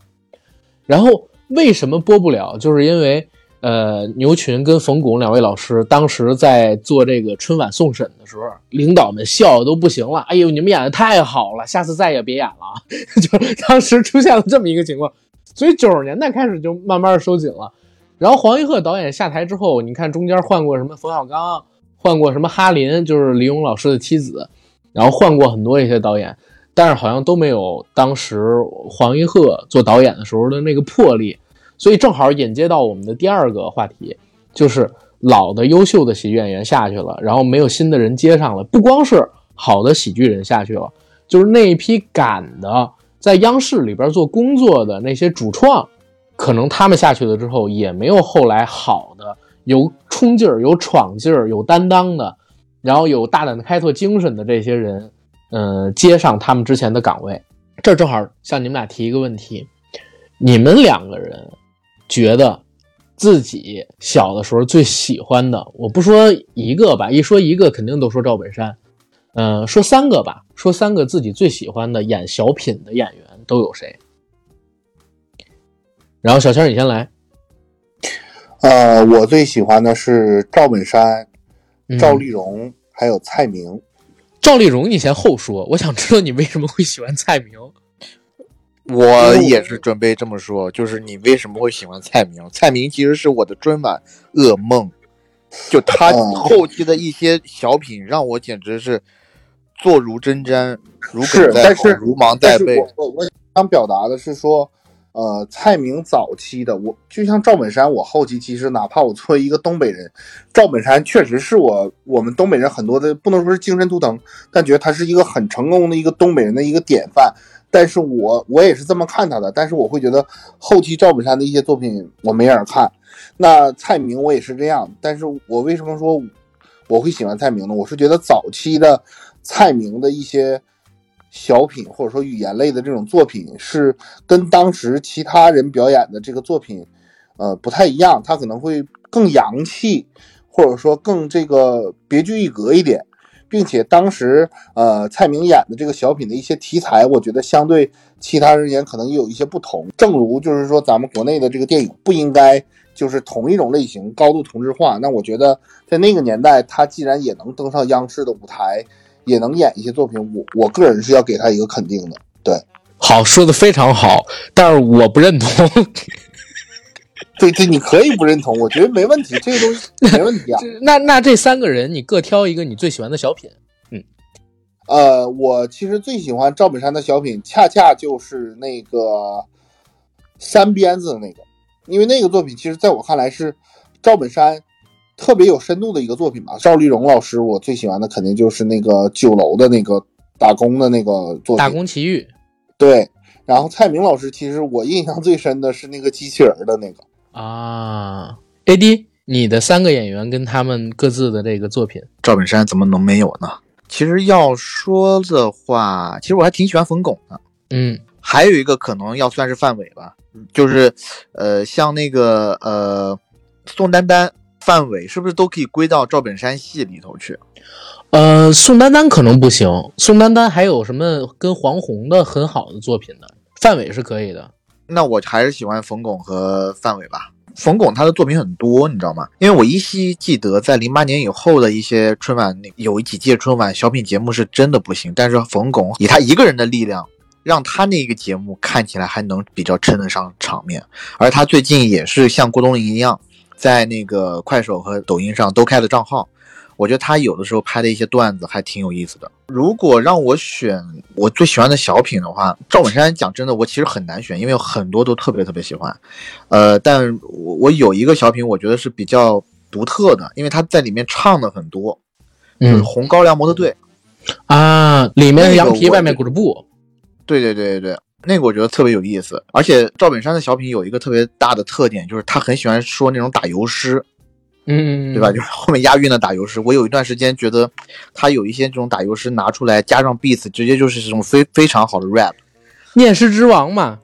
然后为什么播不了？就是因为。呃，牛群跟冯巩两位老师当时在做这个春晚送审的时候，领导们笑的都不行了。哎呦，你们演的太好了，下次再也别演了。<laughs> 就当时出现了这么一个情况，所以九十年代开始就慢慢收紧了。然后黄一鹤导演下台之后，你看中间换过什么冯小刚，换过什么哈林，就是李勇老师的妻子，然后换过很多一些导演，但是好像都没有当时黄一鹤做导演的时候的那个魄力。所以正好引接到我们的第二个话题，就是老的优秀的喜剧演员下去了，然后没有新的人接上了。不光是好的喜剧人下去了，就是那一批赶的在央视里边做工作的那些主创，可能他们下去了之后，也没有后来好的有冲劲儿、有闯劲儿、有担当的，然后有大胆的开拓精神的这些人，嗯，接上他们之前的岗位。这正好向你们俩提一个问题：你们两个人。觉得自己小的时候最喜欢的，我不说一个吧，一说一个肯定都说赵本山，嗯，说三个吧，说三个自己最喜欢的演小品的演员都有谁？然后小千你先来。呃，我最喜欢的是赵本山、赵丽蓉还有蔡明。赵丽蓉你先后说，我想知道你为什么会喜欢蔡明。我也是准备这么说，就是你为什么会喜欢蔡明？蔡明其实是我的春晚噩梦，就他后期的一些小品让我简直是坐如针毡，如鲠在喉，如芒在背。我我想表达的是说，呃，蔡明早期的我就像赵本山，我后期其实哪怕我作为一个东北人，赵本山确实是我我们东北人很多的不能说是精神图腾，但觉得他是一个很成功的一个东北人的一个典范。但是我我也是这么看他的，但是我会觉得后期赵本山的一些作品我没人看。那蔡明我也是这样，但是我为什么说我会喜欢蔡明呢？我是觉得早期的蔡明的一些小品或者说语言类的这种作品是跟当时其他人表演的这个作品呃不太一样，他可能会更洋气，或者说更这个别具一格一点。并且当时呃蔡明演的这个小品的一些题材，我觉得相对其他人演可能也有一些不同。正如就是说咱们国内的这个电影不应该就是同一种类型高度同质化，那我觉得在那个年代，他既然也能登上央视的舞台，也能演一些作品，我我个人是要给他一个肯定的。对，好说的非常好，但是我不认同。对对，你可以不认同，我觉得没问题，这个东西没问题啊。<laughs> 那那这三个人，你各挑一个你最喜欢的小品。嗯，呃，我其实最喜欢赵本山的小品，恰恰就是那个三鞭子的那个，因为那个作品其实在我看来是赵本山特别有深度的一个作品吧。赵丽蓉老师，我最喜欢的肯定就是那个酒楼的那个打工的那个作品，《打工奇遇》。对，然后蔡明老师，其实我印象最深的是那个机器人的那个。啊，A D，你的三个演员跟他们各自的这个作品，赵本山怎么能没有呢？其实要说的话，其实我还挺喜欢冯巩的。嗯，还有一个可能要算是范伟吧，就是呃，像那个呃宋丹丹、范伟，是不是都可以归到赵本山系里头去？呃，宋丹丹可能不行，宋丹丹还有什么跟黄宏的很好的作品呢？范伟是可以的。那我还是喜欢冯巩和范伟吧。冯巩他的作品很多，你知道吗？因为我依稀记得，在零八年以后的一些春晚，有几届春晚小品节目是真的不行。但是冯巩以他一个人的力量，让他那个节目看起来还能比较称得上场面。而他最近也是像郭冬临一样，在那个快手和抖音上都开了账号。我觉得他有的时候拍的一些段子还挺有意思的。如果让我选我最喜欢的小品的话，赵本山讲真的，我其实很难选，因为有很多都特别特别喜欢。呃，但我我有一个小品，我觉得是比较独特的，因为他在里面唱的很多，就是《红高粱模特队》啊，里面是羊皮，外面裹着布。对对对对对，那个我觉得特别有意思。而且赵本山的小品有一个特别大的特点，就是他很喜欢说那种打油诗。嗯，对吧？就是后面押韵的打油诗，我有一段时间觉得他有一些这种打油诗拿出来，加上 beats，直接就是这种非非常好的 rap。念诗之王嘛，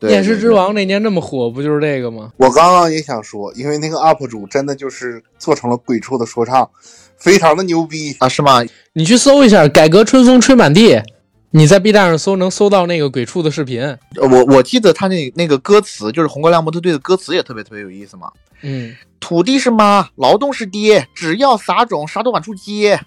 念诗之王那年那么火，不就是这个吗？我刚刚也想说，因为那个 UP 主真的就是做成了鬼畜的说唱，非常的牛逼啊，是吗？你去搜一下“改革春风吹满地”，你在 B 站上搜能搜到那个鬼畜的视频。我我记得他那那个歌词，就是《红高粱模特队》的歌词也特别特别有意思嘛。嗯。土地是妈，劳动是爹，只要撒种，啥都往出接。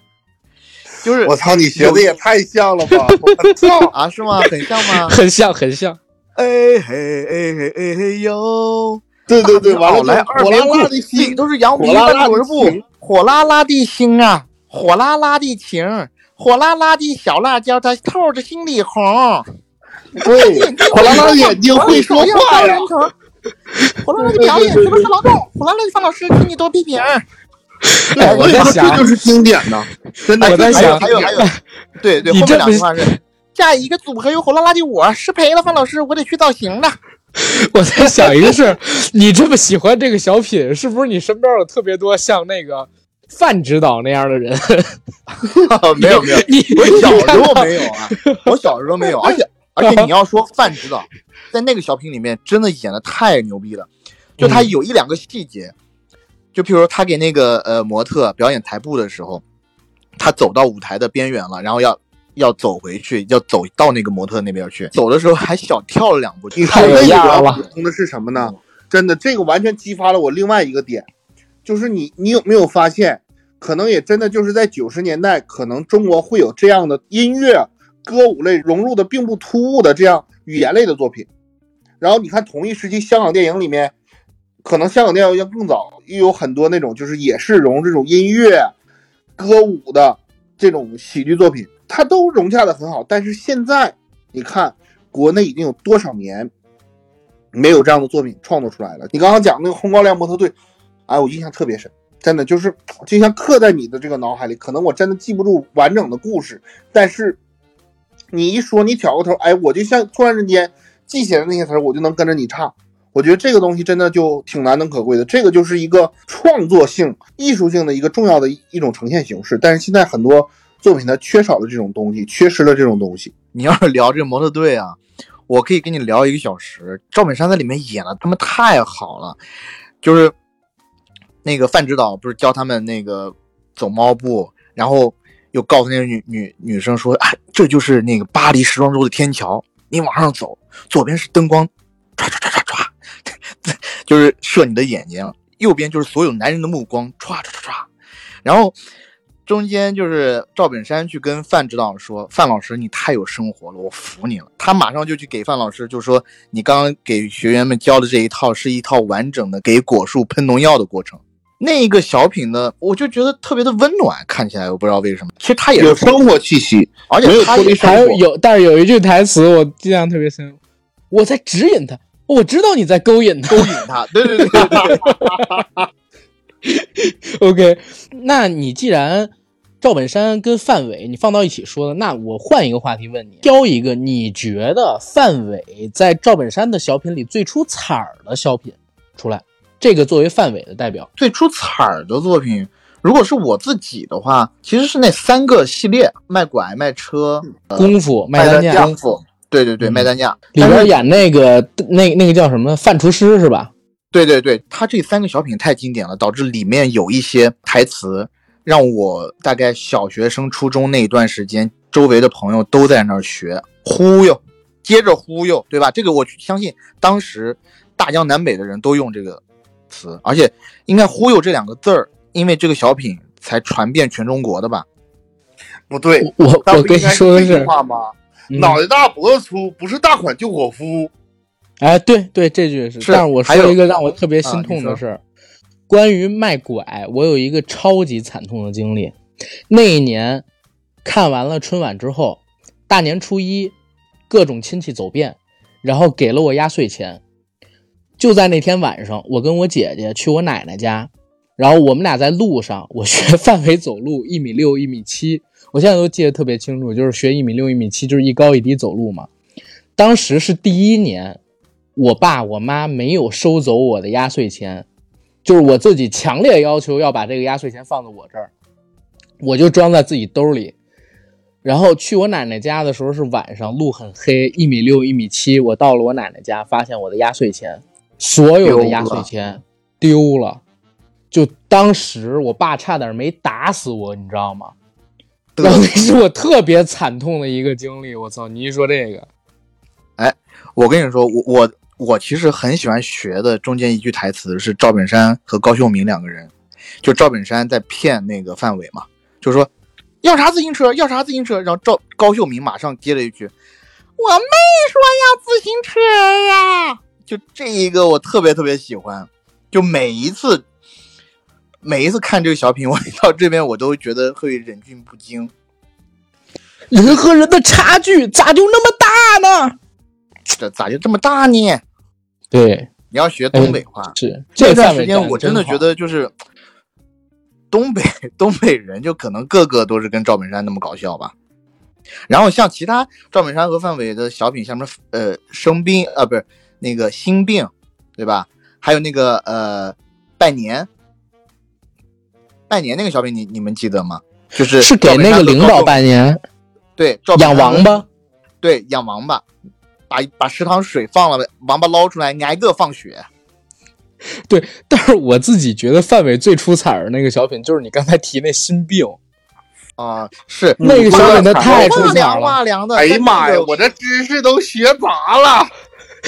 就是我操，你学的也太像了吧！我操 <laughs> 啊，是吗？很像吗？<laughs> 很像，很像。哎嘿哎嘿哎嘿哟！对对对，完了来火辣辣的心，都是羊皮的裹布，火辣辣的心啊，火辣辣的情，火辣辣的小辣椒，它透着心里红。对，火辣辣的眼睛会说话呀。火辣辣的表演是不是劳动？火辣辣的方老师，请你多批评。我在想，这就是经典的，真的。我在想，还有还有，对对，后面两句话是：下一个组合有火辣辣的我，失陪了，方老师，我得去造型了。<laughs> 我在想一个事儿，你这么喜欢这个小品，是不是你身边有特别多像那个范指导那样的人？<laughs> 没有没有，你我小时候没有啊，我小时候没有，而且 <laughs> 而且你要说范指导。在那个小品里面，真的演的太牛逼了。就他有一两个细节，就譬如说他给那个呃模特表演台步的时候，他走到舞台的边缘了，然后要要走回去，要走到那个模特那边去。走的时候还小跳了两步。你太有样了。补充的是什么呢？真的，这个完全激发了我另外一个点，就是你你有没有发现，可能也真的就是在九十年代，可能中国会有这样的音乐歌舞类融入的并不突兀的这样语言类的作品。然后你看，同一时期香港电影里面，可能香港电影要更早，又有很多那种就是也是融这种音乐、歌舞的这种喜剧作品，它都融洽的很好。但是现在你看，国内已经有多少年没有这样的作品创作出来了？你刚刚讲那个《红高粱模特队》，哎，我印象特别深，真的就是就像刻在你的这个脑海里。可能我真的记不住完整的故事，但是你一说，你挑个头，哎，我就像突然之间。记起来那些词儿，我就能跟着你唱。我觉得这个东西真的就挺难能可贵的，这个就是一个创作性、艺术性的一个重要的一种呈现形式。但是现在很多作品它缺少了这种东西，缺失了这种东西。你要是聊这个模特队啊，我可以跟你聊一个小时。赵本山在里面演的他妈太好了，就是那个范指导不是教他们那个走猫步，然后又告诉那个女女女生说：“哎，这就是那个巴黎时装周的天桥，你往上走，左边是灯光，唰唰唰唰唰，<laughs> 就是射你的眼睛；右边就是所有男人的目光，唰唰唰唰。然后中间就是赵本山去跟范指导说：‘范老师，你太有生活了，我服你了。’他马上就去给范老师就说：‘你刚刚给学员们教的这一套是一套完整的给果树喷农药的过程。’那一个小品呢，我就觉得特别的温暖，看起来我不知道为什么。其实它也有生活气息，而且他还有，但是有一句台词我印象特别深，我在指引他，我知道你在勾引他，勾引他。对对对对。<laughs> OK，那你既然赵本山跟范伟你放到一起说的，那我换一个话题问你，挑一个你觉得范伟在赵本山的小品里最出彩儿的小品出来。这个作为范伟的代表，最出彩儿的作品，如果是我自己的话，其实是那三个系列：卖拐、卖车、功夫、卖单价。功夫，对对对，卖单价。里边演那个那那个叫什么范厨师是吧？对对对，他这三个小品太经典了，导致里面有一些台词，让我大概小学生、初中那一段时间，周围的朋友都在那儿学忽悠，接着忽悠，对吧？这个我相信，当时大江南北的人都用这个。词，而且应该“忽悠”这两个字儿，因为这个小品才传遍全中国的吧？不对，我我跟你说的是话吗？脑袋大脖子粗，不是大款就伙夫。哎，对对，这句是。但是我说一个让我特别心痛的事儿，关于卖拐，我有一个超级惨痛的经历。那一年看完了春晚之后，大年初一，各种亲戚走遍，然后给了我压岁钱。就在那天晚上，我跟我姐姐去我奶奶家，然后我们俩在路上，我学范伟走路一米六一米七，我现在都记得特别清楚，就是学一米六一米七，就是一高一低走路嘛。当时是第一年，我爸我妈没有收走我的压岁钱，就是我自己强烈要求要把这个压岁钱放在我这儿，我就装在自己兜里。然后去我奶奶家的时候是晚上，路很黑，一米六一米七，我到了我奶奶家，发现我的压岁钱。所有的压岁钱丢了，就当时我爸差点没打死我，你知道吗？那是我特别惨痛的一个经历。我操！你一说这个，哎，我跟你说，我我我其实很喜欢学的中间一句台词是赵本山和高秀敏两个人，就赵本山在骗那个范伟嘛，就说要啥自行车，要啥自行车，然后赵高秀敏马上接了一句，我没说要自行车呀。就这一个我特别特别喜欢，就每一次每一次看这个小品，我一到这边我都觉得会忍俊不禁。人和人的差距咋就那么大呢？这咋就这么大呢？对，你要学东北话。是这段时间我真的觉得就是东北东北人就可能个个都是跟赵本山那么搞笑吧。然后像其他赵本山和范伟的小品，像什么呃生病啊，不是。那个心病，对吧？还有那个呃，拜年，拜年那个小品，你你们记得吗？就是是给那个领导拜年，对，养王八，对，养王八，把把食堂水放了，王八捞出来，挨个放血。对，但是我自己觉得范伟最出彩的那个小品，就是你刚才提那心病啊，是那个小品，他太出彩了。哎呀妈呀，我这知识都学杂了。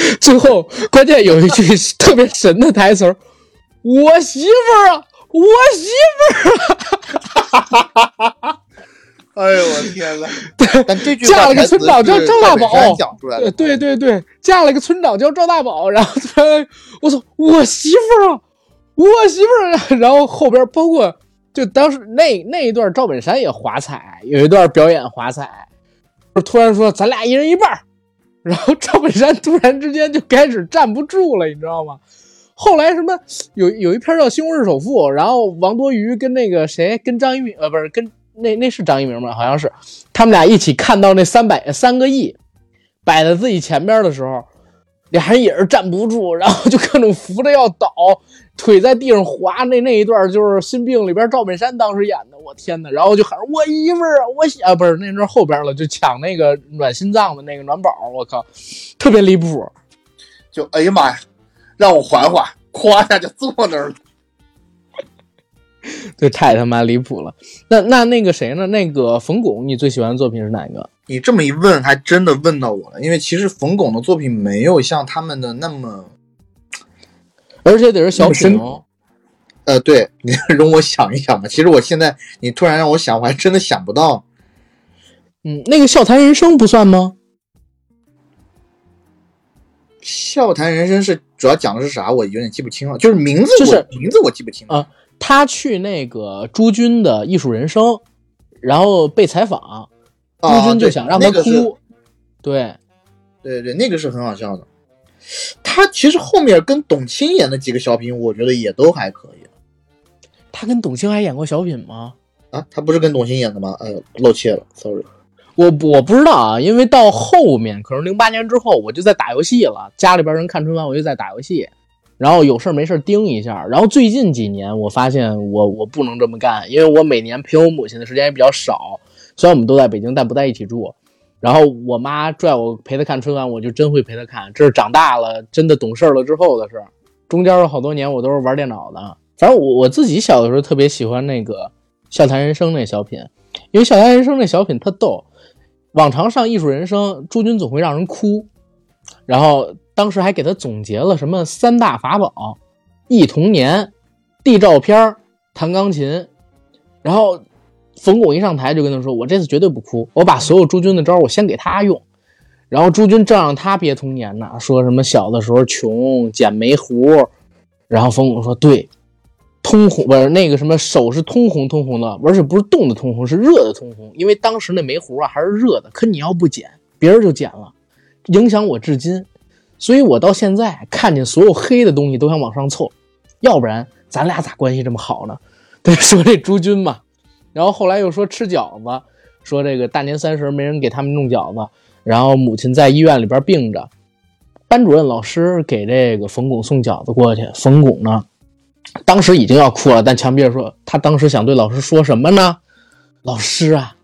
<laughs> 最后，关键有一句 <laughs> 特别神的台词儿我媳妇儿啊，我媳妇儿啊！”哎呦我天呐。对，但这句嫁了个村长叫赵大宝，讲出来对对对，嫁了个村长叫赵大宝，然后突然我操，我媳妇儿啊，我媳妇儿啊！然后后边包括就当时那那一段，赵本山也华彩，有一段表演华彩，突然说咱俩一人一半。然后赵本山突然之间就开始站不住了，你知道吗？后来什么有有一篇叫《西红柿首富》，然后王多鱼跟那个谁跟张一鸣呃不是跟那那是张一鸣吗？好像是他们俩一起看到那三百三个亿摆在自己前边的时候。俩人也是站不住，然后就各种扶着要倒，腿在地上滑。那那一段就是《心病》里边赵本山当时演的，我天哪！然后就喊我媳妇儿啊，我啊不是那段后边了，就抢那个暖心脏的那个暖宝，我靠，特别离谱。就哎呀妈呀，让我缓缓，咵一下就坐那儿了。<laughs> 这太他妈离谱了。那那那个谁呢？那个冯巩，你最喜欢的作品是哪一个？你这么一问，还真的问到我了。因为其实冯巩的作品没有像他们的那么，而且得是小品哦。呃，对你容我想一想吧。其实我现在你突然让我想，我还真的想不到。嗯，那个《笑谈人生》不算吗？《笑谈人生》是主要讲的是啥？我有点记不清了。就是名字，就是名字我记不清啊。他去那个朱军的艺术人生，然后被采访，朱军就想让他哭。对，对对，那个是很好笑的。他其实后面跟董卿演的几个小品，我觉得也都还可以。他跟董卿还演过小品吗？啊，他不是跟董卿演的吗？呃，露怯了，sorry。我我不知道啊，因为到后面，可能零八年之后，我就在打游戏了。家里边人看春晚，我就在打游戏。然后有事没事盯一下，然后最近几年我发现我我不能这么干，因为我每年陪我母亲的时间也比较少，虽然我们都在北京，但不在一起住。然后我妈拽我陪她看春晚，我就真会陪她看。这是长大了真的懂事了之后的事。中间有好多年我都是玩电脑的。反正我我自己小的时候特别喜欢那个《笑谈人生》那小品，因为《笑谈人生》那小品特逗。往常上《艺术人生》，朱军总会让人哭，然后。当时还给他总结了什么三大法宝：忆童年、递照片、弹钢琴。然后冯巩一上台就跟他说：“我这次绝对不哭，我把所有朱军的招我先给他用。”然后朱军正让他憋童年呢，说什么小的时候穷捡煤糊。然后冯巩说：“对，通红不是那个什么手是通红通红的，而且不是冻的通红，是热的通红，因为当时那煤糊啊还是热的。可你要不捡，别人就捡了，影响我至今。”所以，我到现在看见所有黑的东西都想往上凑，要不然咱俩咋关系这么好呢？<laughs> 对，说这朱军嘛，然后后来又说吃饺子，说这个大年三十没人给他们弄饺子，然后母亲在医院里边病着，班主任老师给这个冯巩送饺子过去，冯巩呢，当时已经要哭了，但墙壁说他当时想对老师说什么呢？老师啊，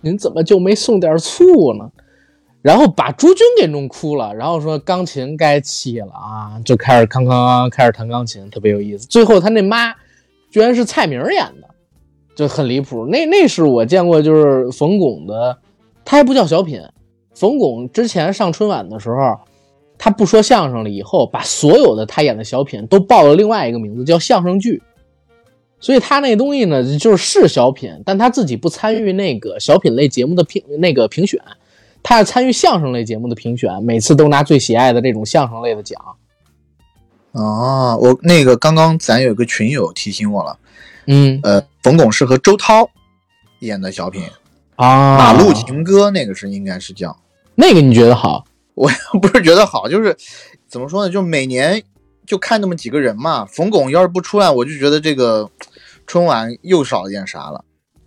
您怎么就没送点醋呢？然后把朱军给弄哭了，然后说钢琴该起了啊，就开始康康开始弹钢琴，特别有意思。最后他那妈居然是蔡明演的，就很离谱。那那是我见过就是冯巩的，他还不叫小品。冯巩之前上春晚的时候，他不说相声了，以后把所有的他演的小品都报了另外一个名字，叫相声剧。所以他那东西呢，就是是小品，但他自己不参与那个小品类节目的评那个评选。他是参与相声类节目的评选，每次都拿最喜爱的这种相声类的奖。哦，我那个刚刚咱有个群友提醒我了，嗯，呃，冯巩是和周涛演的小品啊，《马路情歌》那个是应该是叫那个，你觉得好？<laughs> 我不是觉得好，就是怎么说呢？就每年就看那么几个人嘛。冯巩要是不出来，我就觉得这个春晚又少了点啥了，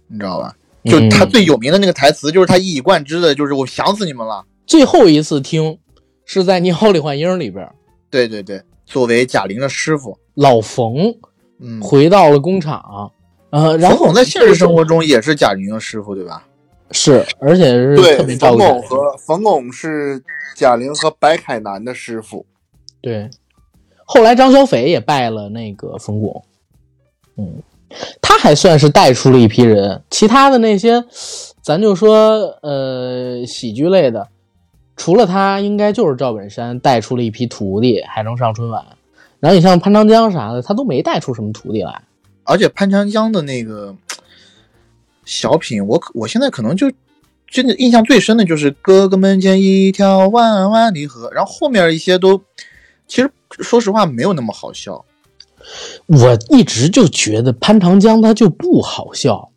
你知道吧？就他最有名的那个台词，就是他一以贯之的，就是“我想死你们了”。最后一次听是在《你好，李焕英》里边。对对对，作为贾玲的师傅老冯，嗯，回到了工厂。呃，然后在现实生活中也是贾玲的师傅，对吧？是，而且是特别冯巩和冯巩是贾玲和白凯南的师傅。对，后来张小斐也拜了那个冯巩。嗯。他还算是带出了一批人，其他的那些，咱就说，呃，喜剧类的，除了他，应该就是赵本山带出了一批徒弟，还能上春晚。然后你像潘长江啥的，他都没带出什么徒弟来。而且潘长江的那个小品，我我现在可能就真的印象最深的就是哥哥门前一条弯弯的河，然后后面一些都，其实说实话没有那么好笑。我一直就觉得潘长江他就不好笑，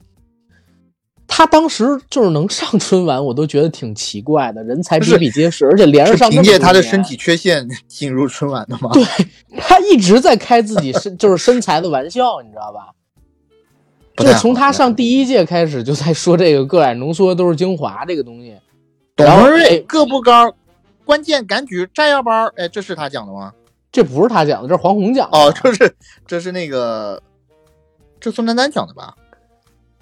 他当时就是能上春晚，我都觉得挺奇怪的，人才比比皆是，而且连着上凭借他的身体缺陷进入春晚的吗？对他一直在开自己身就是身材的玩笑，你知道吧？就从他上第一届开始就在说这个个矮浓缩都是精华这个东西。董文瑞个不高，关键敢举炸药包，哎，这是他讲的吗？这不是他讲的，这是黄宏讲的。哦，这是这是那个，这宋丹丹讲的吧？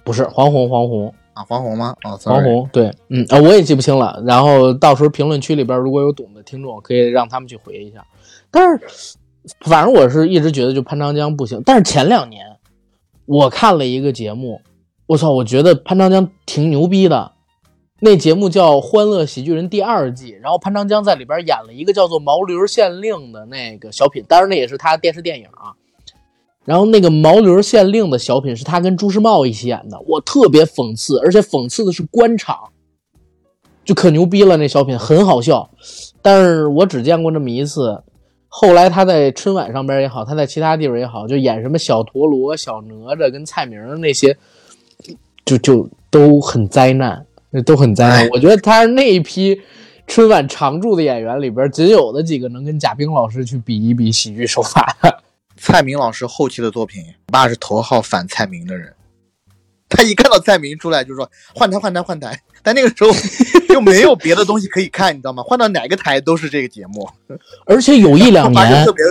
不是黄宏，黄宏啊，黄宏吗？哦，黄宏，对，嗯啊，我也记不清了。然后到时候评论区里边如果有懂的听众，可以让他们去回一下。但是，反正我是一直觉得就潘长江不行。但是前两年我看了一个节目，我操，我觉得潘长江挺牛逼的。那节目叫《欢乐喜剧人》第二季，然后潘长江在里边演了一个叫做《毛驴县令》的那个小品，当然那也是他电视电影啊。然后那个《毛驴县令》的小品是他跟朱时茂一起演的，我特别讽刺，而且讽刺的是官场，就可牛逼了。那小品很好笑，但是我只见过这么一次。后来他在春晚上边也好，他在其他地方也好，就演什么小陀螺、小哪吒跟蔡明的那些，就就都很灾难，都很灾难。我觉得他是那一批春晚常驻的演员里边仅有的几个能跟贾冰老师去比一比喜剧手法。蔡明老师后期的作品，我爸是头号反蔡明的人，他一看到蔡明出来就说换台换台换台。但那个时候就没有别的东西可以看，你知道吗？换到哪个台都是这个节目，而且有一两年特别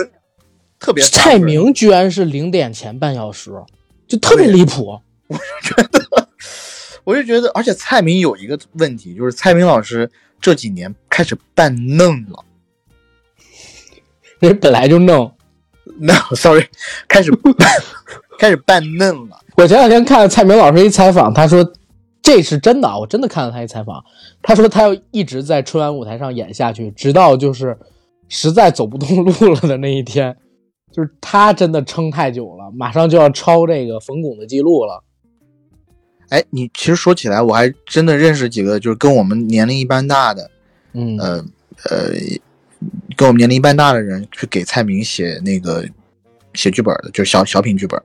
特别。蔡明居然是零点前半小时，就特别离谱。我就觉得，我就觉得，而且蔡明有一个问题，就是蔡明老师这几年开始扮嫩了。<laughs> 人本来就嫩 <laughs> no，sorry，开始 <laughs> 开始扮嫩了。我前两天看了蔡明老师一采访，他说。这是真的啊！我真的看了他一采访，他说他要一直在春晚舞台上演下去，直到就是实在走不动路了的那一天。就是他真的撑太久了，马上就要超这个冯巩的记录了。哎，你其实说起来，我还真的认识几个就是跟我们年龄一般大的，嗯呃呃，跟我们年龄一般大的人去给蔡明写那个写剧本的，就是小小品剧本，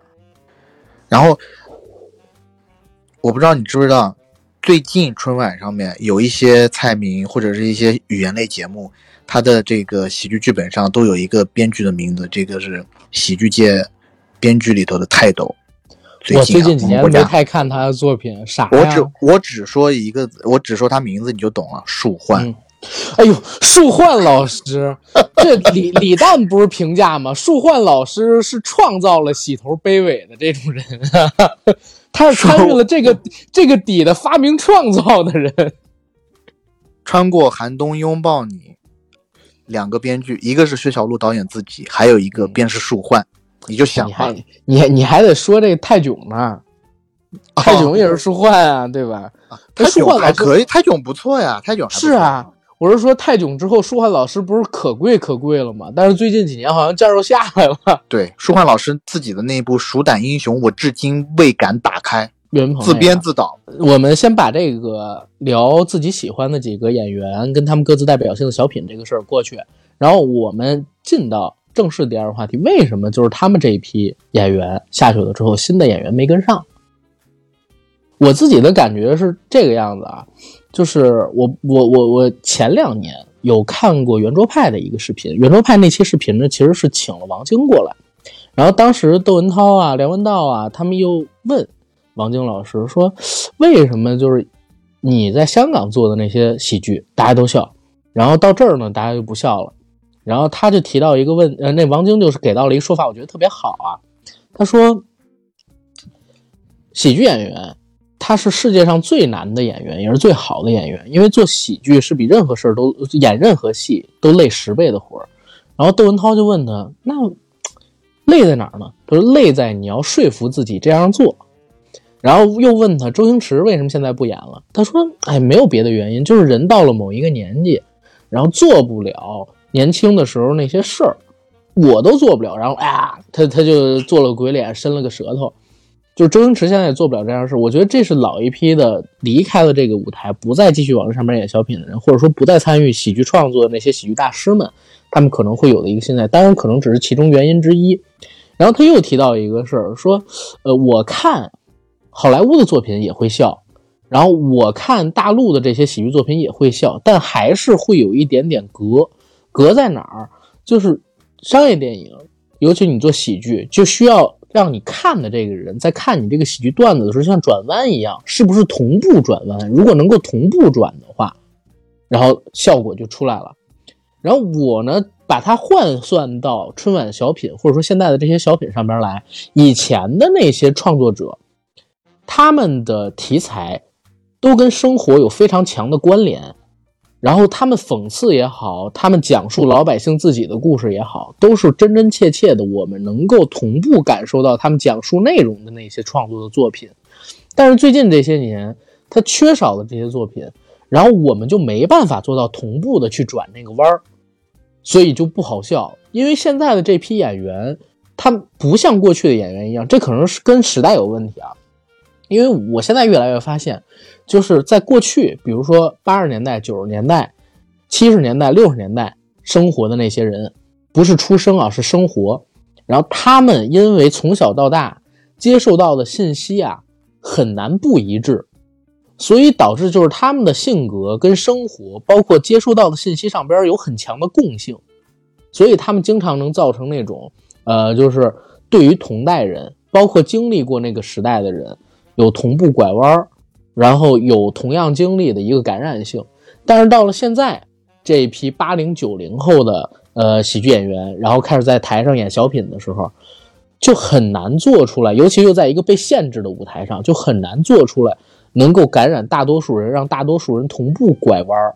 然后。我不知道你知不知道，最近春晚上面有一些蔡明或者是一些语言类节目，它的这个喜剧剧本上都有一个编剧的名字，这个是喜剧界编剧里头的泰斗。我最近几年没太看他的作品，傻我只我只说一个，我只说他名字你就懂了，树焕。<laughs> 哎呦，树焕老师，这李李诞不是评价吗？树焕老师是创造了洗头卑尾的这种人，他是参与了这个这个底的发明创造的人。穿过寒冬拥抱你，两个编剧，一个是薛晓路导演自己，还有一个便是树焕。你就想，你还你你还得说这个泰囧呢，泰囧也是树焕啊，对吧？泰囧还可以，泰囧不错呀，泰囧是啊。我是说，泰囧之后，舒焕老师不是可贵可贵了吗？但是最近几年好像价又下来了。<laughs> 对，舒焕老师自己的那部《鼠胆英雄》，我至今未敢打开，自编自导。我们先把这个聊自己喜欢的几个演员跟他们各自代表性的小品这个事儿过去，然后我们进到正式第二个话题：为什么就是他们这一批演员下去了之后，新的演员没跟上？我自己的感觉是这个样子啊。就是我我我我前两年有看过圆桌派的一个视频，圆桌派那期视频呢，其实是请了王晶过来，然后当时窦文涛啊、梁文道啊，他们又问王晶老师说，为什么就是你在香港做的那些喜剧大家都笑，然后到这儿呢大家就不笑了，然后他就提到一个问，呃，那王晶就是给到了一个说法，我觉得特别好啊，他说，喜剧演员。他是世界上最难的演员，也是最好的演员，因为做喜剧是比任何事儿都演任何戏都累十倍的活儿。然后窦文涛就问他：“那累在哪儿呢？”他说：“累在你要说服自己这样做。”然后又问他：“周星驰为什么现在不演了？”他说：“哎，没有别的原因，就是人到了某一个年纪，然后做不了年轻的时候那些事儿，我都做不了。然后啊，他他就做了鬼脸，伸了个舌头。”就是周星驰现在也做不了这样的事，我觉得这是老一批的离开了这个舞台，不再继续往这上面演小品的人，或者说不再参与喜剧创作的那些喜剧大师们，他们可能会有的一个心态，当然可能只是其中原因之一。然后他又提到一个事儿，说，呃，我看好莱坞的作品也会笑，然后我看大陆的这些喜剧作品也会笑，但还是会有一点点隔，隔在哪儿？就是商业电影，尤其你做喜剧，就需要。让你看的这个人在看你这个喜剧段子的时候，像转弯一样，是不是同步转弯？如果能够同步转的话，然后效果就出来了。然后我呢，把它换算到春晚小品或者说现在的这些小品上边来。以前的那些创作者，他们的题材都跟生活有非常强的关联，然后他们讽刺也好，他们讲述老百姓自己的故事也好，都是真真切切的，我们能够同步感受到他们讲述内容的那些创作的作品。但是最近这些年，他缺少了这些作品，然后我们就没办法做到同步的去转那个弯儿，所以就不好笑。因为现在的这批演员，他不像过去的演员一样，这可能是跟时代有问题啊。因为我现在越来越发现。就是在过去，比如说八十年代、九十年代、七十年代、六十年代生活的那些人，不是出生啊，是生活。然后他们因为从小到大接受到的信息啊很难不一致，所以导致就是他们的性格跟生活，包括接受到的信息上边有很强的共性，所以他们经常能造成那种呃，就是对于同代人，包括经历过那个时代的人，有同步拐弯儿。然后有同样经历的一个感染性，但是到了现在这一批八零九零后的呃喜剧演员，然后开始在台上演小品的时候，就很难做出来，尤其又在一个被限制的舞台上，就很难做出来能够感染大多数人，让大多数人同步拐弯儿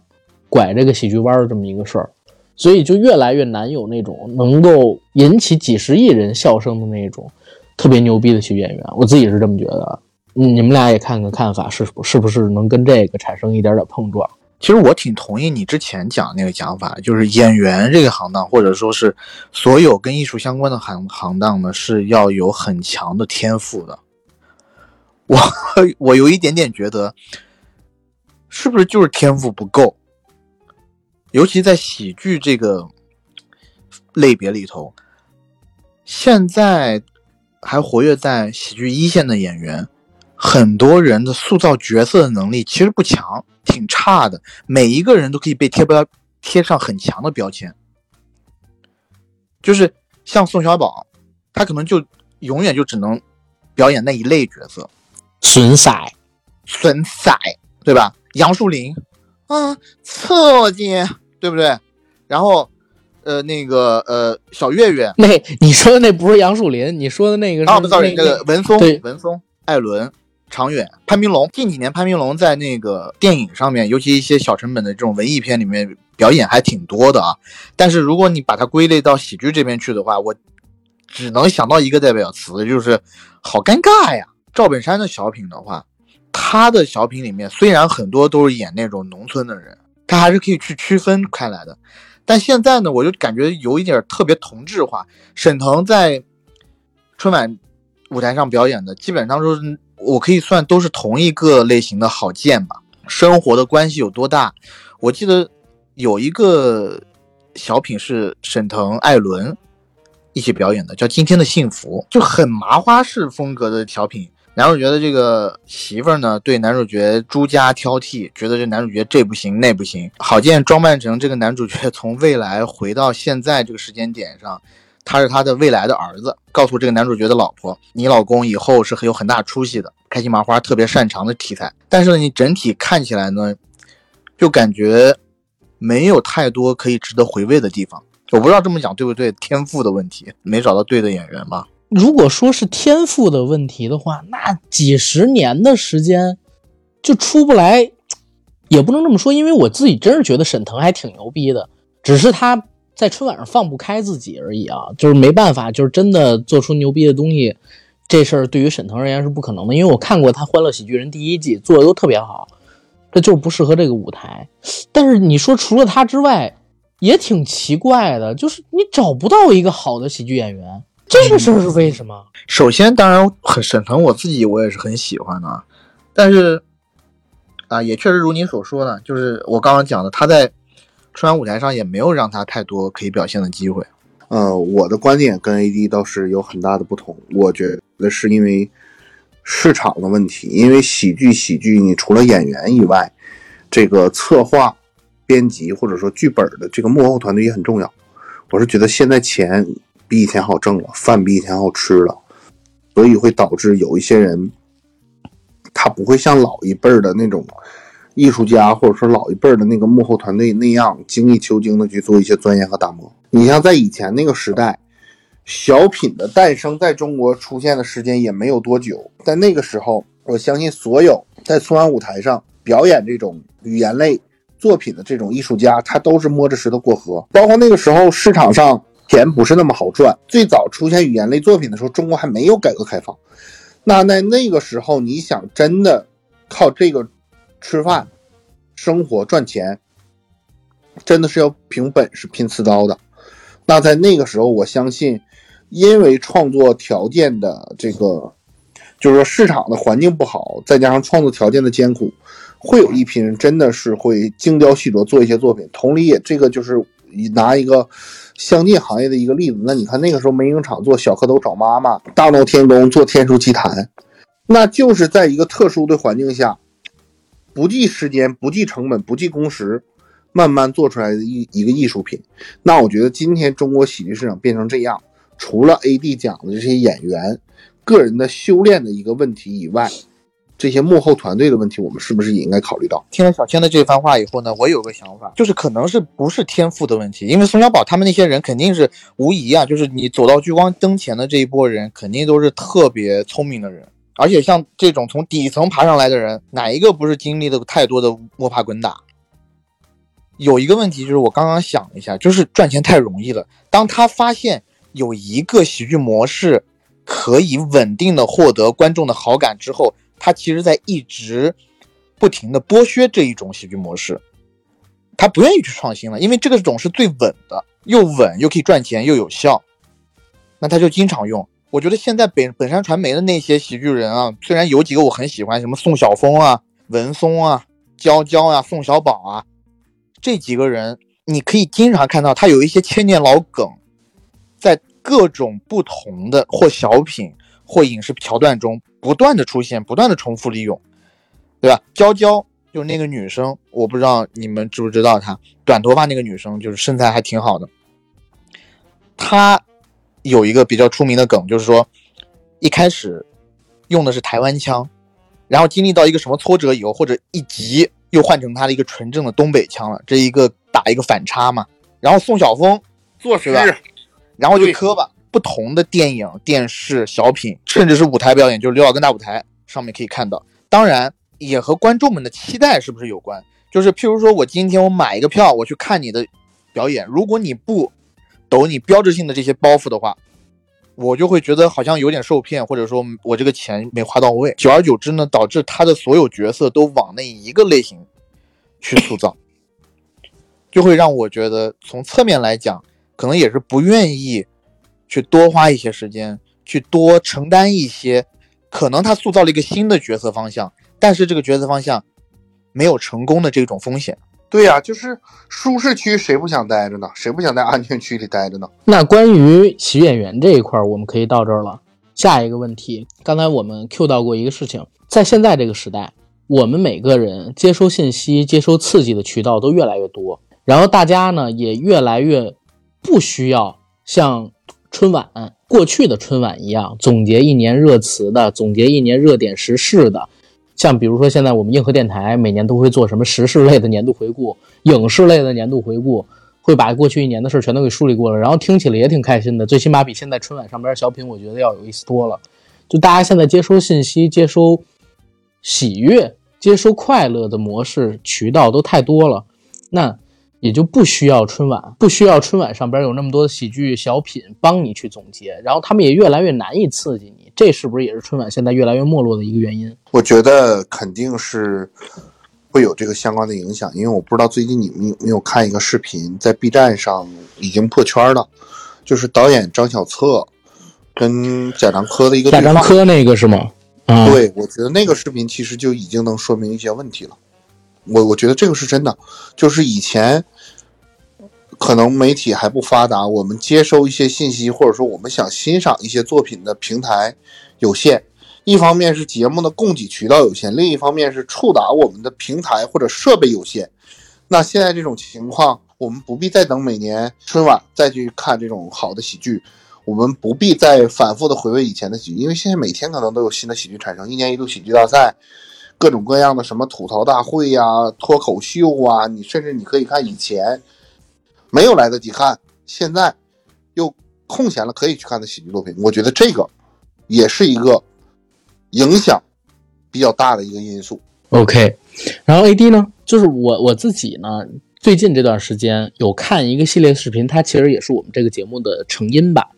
拐这个喜剧弯的这么一个事儿，所以就越来越难有那种能够引起几十亿人笑声的那种特别牛逼的喜剧演员，我自己是这么觉得。你们俩也看看看法是是不是能跟这个产生一点点碰撞？其实我挺同意你之前讲那个讲法，就是演员这个行当，或者说是所有跟艺术相关的行行当呢，是要有很强的天赋的。我我有一点点觉得，是不是就是天赋不够？尤其在喜剧这个类别里头，现在还活跃在喜剧一线的演员。很多人的塑造角色的能力其实不强，挺差的。每一个人都可以被贴标贴上很强的标签，就是像宋小宝，他可能就永远就只能表演那一类角色，损色，损色，对吧？杨树林，啊，刺激，对不对？然后，呃，那个，呃，小岳岳，那你说的那不是杨树林，你说的那个是那个文松，文松，艾伦。长远，潘斌龙近几年，潘斌龙在那个电影上面，尤其一些小成本的这种文艺片里面表演还挺多的啊。但是如果你把它归类到喜剧这边去的话，我只能想到一个代表词，就是好尴尬呀。赵本山的小品的话，他的小品里面虽然很多都是演那种农村的人，他还是可以去区分开来的。但现在呢，我就感觉有一点特别同质化。沈腾在春晚舞台上表演的，基本上都是。我可以算都是同一个类型的好贱吧？生活的关系有多大？我记得有一个小品是沈腾、艾伦一起表演的，叫《今天的幸福》，就很麻花式风格的小品。男主角的这个媳妇儿呢，对男主角诸家挑剔，觉得这男主角这不行那不行。郝建装扮成这个男主角从未来回到现在这个时间点上。他是他的未来的儿子，告诉这个男主角的老婆：“你老公以后是很有很大出息的，开心麻花特别擅长的题材。”但是呢，你整体看起来呢，就感觉没有太多可以值得回味的地方。我不知道这么讲对不对，天赋的问题，没找到对的演员吧？如果说是天赋的问题的话，那几十年的时间就出不来，也不能这么说，因为我自己真是觉得沈腾还挺牛逼的，只是他。在春晚上放不开自己而已啊，就是没办法，就是真的做出牛逼的东西，这事儿对于沈腾而言是不可能的。因为我看过他《欢乐喜剧人》第一季，做的都特别好，这就是不适合这个舞台。但是你说除了他之外，也挺奇怪的，就是你找不到一个好的喜剧演员，这个事儿是为什么？<laughs> 首先，当然很沈腾，我自己我也是很喜欢的，但是啊，也确实如你所说的，就是我刚刚讲的，他在。春晚舞台上也没有让他太多可以表现的机会。呃，我的观点跟 AD 倒是有很大的不同。我觉那是因为市场的问题，因为喜剧喜剧，你除了演员以外，这个策划、编辑或者说剧本的这个幕后团队也很重要。我是觉得现在钱比以前好挣了，饭比以前好吃了，所以会导致有一些人他不会像老一辈的那种。艺术家或者说老一辈的那个幕后团队那样精益求精的去做一些钻研和打磨。你像在以前那个时代，小品的诞生在中国出现的时间也没有多久，在那个时候，我相信所有在春晚舞台上表演这种语言类作品的这种艺术家，他都是摸着石头过河。包括那个时候市场上钱不是那么好赚，最早出现语言类作品的时候，中国还没有改革开放。那在那个时候，你想真的靠这个吃饭、生活、赚钱，真的是要凭本事、拼刺刀的。那在那个时候，我相信，因为创作条件的这个，就是说市场的环境不好，再加上创作条件的艰苦，会有一批人真的是会精雕细琢做一些作品。同理，也这个就是拿一个。相近行业的一个例子，那你看那个时候梅影厂做小蝌蚪找妈妈，大闹天宫做天书奇谭，那就是在一个特殊的环境下，不计时间、不计成本、不计工时，慢慢做出来的一一个艺术品。那我觉得今天中国喜剧市场变成这样，除了 A D 讲的这些演员个人的修炼的一个问题以外。这些幕后团队的问题，我们是不是也应该考虑到？听了小千的这番话以后呢，我有个想法，就是可能是不是天赋的问题，因为宋小宝他们那些人肯定是无疑啊，就是你走到聚光灯前的这一波人，肯定都是特别聪明的人，而且像这种从底层爬上来的人，哪一个不是经历了太多的摸爬滚打？有一个问题就是我刚刚想了一下，就是赚钱太容易了。当他发现有一个喜剧模式可以稳定的获得观众的好感之后。他其实在一直不停的剥削这一种喜剧模式，他不愿意去创新了，因为这个种是最稳的，又稳又可以赚钱又有效，那他就经常用。我觉得现在本本山传媒的那些喜剧人啊，虽然有几个我很喜欢，什么宋晓峰啊、文松啊、娇娇啊、宋小宝啊，这几个人你可以经常看到他有一些千年老梗，在各种不同的或小品。或影视桥段中不断的出现，不断的重复利用，对吧？娇娇就是那个女生，我不知道你们知不知道她，短头发那个女生，就是身材还挺好的。她有一个比较出名的梗，就是说一开始用的是台湾腔，然后经历到一个什么挫折以后，或者一急又换成她的一个纯正的东北腔了，这一个打一个反差嘛。然后宋晓峰做事，然后就磕吧。不同的电影、电视、小品，甚至是舞台表演，就是刘老根大舞台上面可以看到。当然，也和观众们的期待是不是有关？就是譬如说，我今天我买一个票，我去看你的表演，如果你不抖你标志性的这些包袱的话，我就会觉得好像有点受骗，或者说我这个钱没花到位。久而久之呢，导致他的所有角色都往那一个类型去塑造，就会让我觉得从侧面来讲，可能也是不愿意。去多花一些时间，去多承担一些，可能他塑造了一个新的角色方向，但是这个角色方向没有成功的这种风险。对呀，就是舒适区谁不想待着呢？谁不想在安全区里待着呢？那关于喜剧演员这一块，我们可以到这儿了。下一个问题，刚才我们 Q 到过一个事情，在现在这个时代，我们每个人接收信息、接收刺激的渠道都越来越多，然后大家呢也越来越不需要像。春晚过去的春晚一样，总结一年热词的，总结一年热点时事的，像比如说现在我们硬核电台每年都会做什么时事类的年度回顾，影视类的年度回顾，会把过去一年的事全都给梳理过了，然后听起来也挺开心的，最起码比现在春晚上边小品我觉得要有意思多了。就大家现在接收信息、接收喜悦、接收快乐的模式渠道都太多了，那。也就不需要春晚，不需要春晚上边有那么多的喜剧小品帮你去总结，然后他们也越来越难以刺激你，这是不是也是春晚现在越来越没落的一个原因？我觉得肯定是会有这个相关的影响，因为我不知道最近你们有没有看一个视频，在 B 站上已经破圈了，就是导演张小策跟贾樟柯的一个贾樟柯那个是吗？对，我觉得那个视频其实就已经能说明一些问题了。我我觉得这个是真的，就是以前可能媒体还不发达，我们接收一些信息，或者说我们想欣赏一些作品的平台有限。一方面是节目的供给渠道有限，另一方面是触达我们的平台或者设备有限。那现在这种情况，我们不必再等每年春晚再去看这种好的喜剧，我们不必再反复的回味以前的喜剧，因为现在每天可能都有新的喜剧产生，一年一度喜剧大赛。各种各样的什么吐槽大会呀、脱口秀啊，你甚至你可以看以前没有来得及看，现在又空闲了可以去看的喜剧作品。我觉得这个也是一个影响比较大的一个因素。OK，然后 AD 呢，就是我我自己呢，最近这段时间有看一个系列视频，它其实也是我们这个节目的成因吧。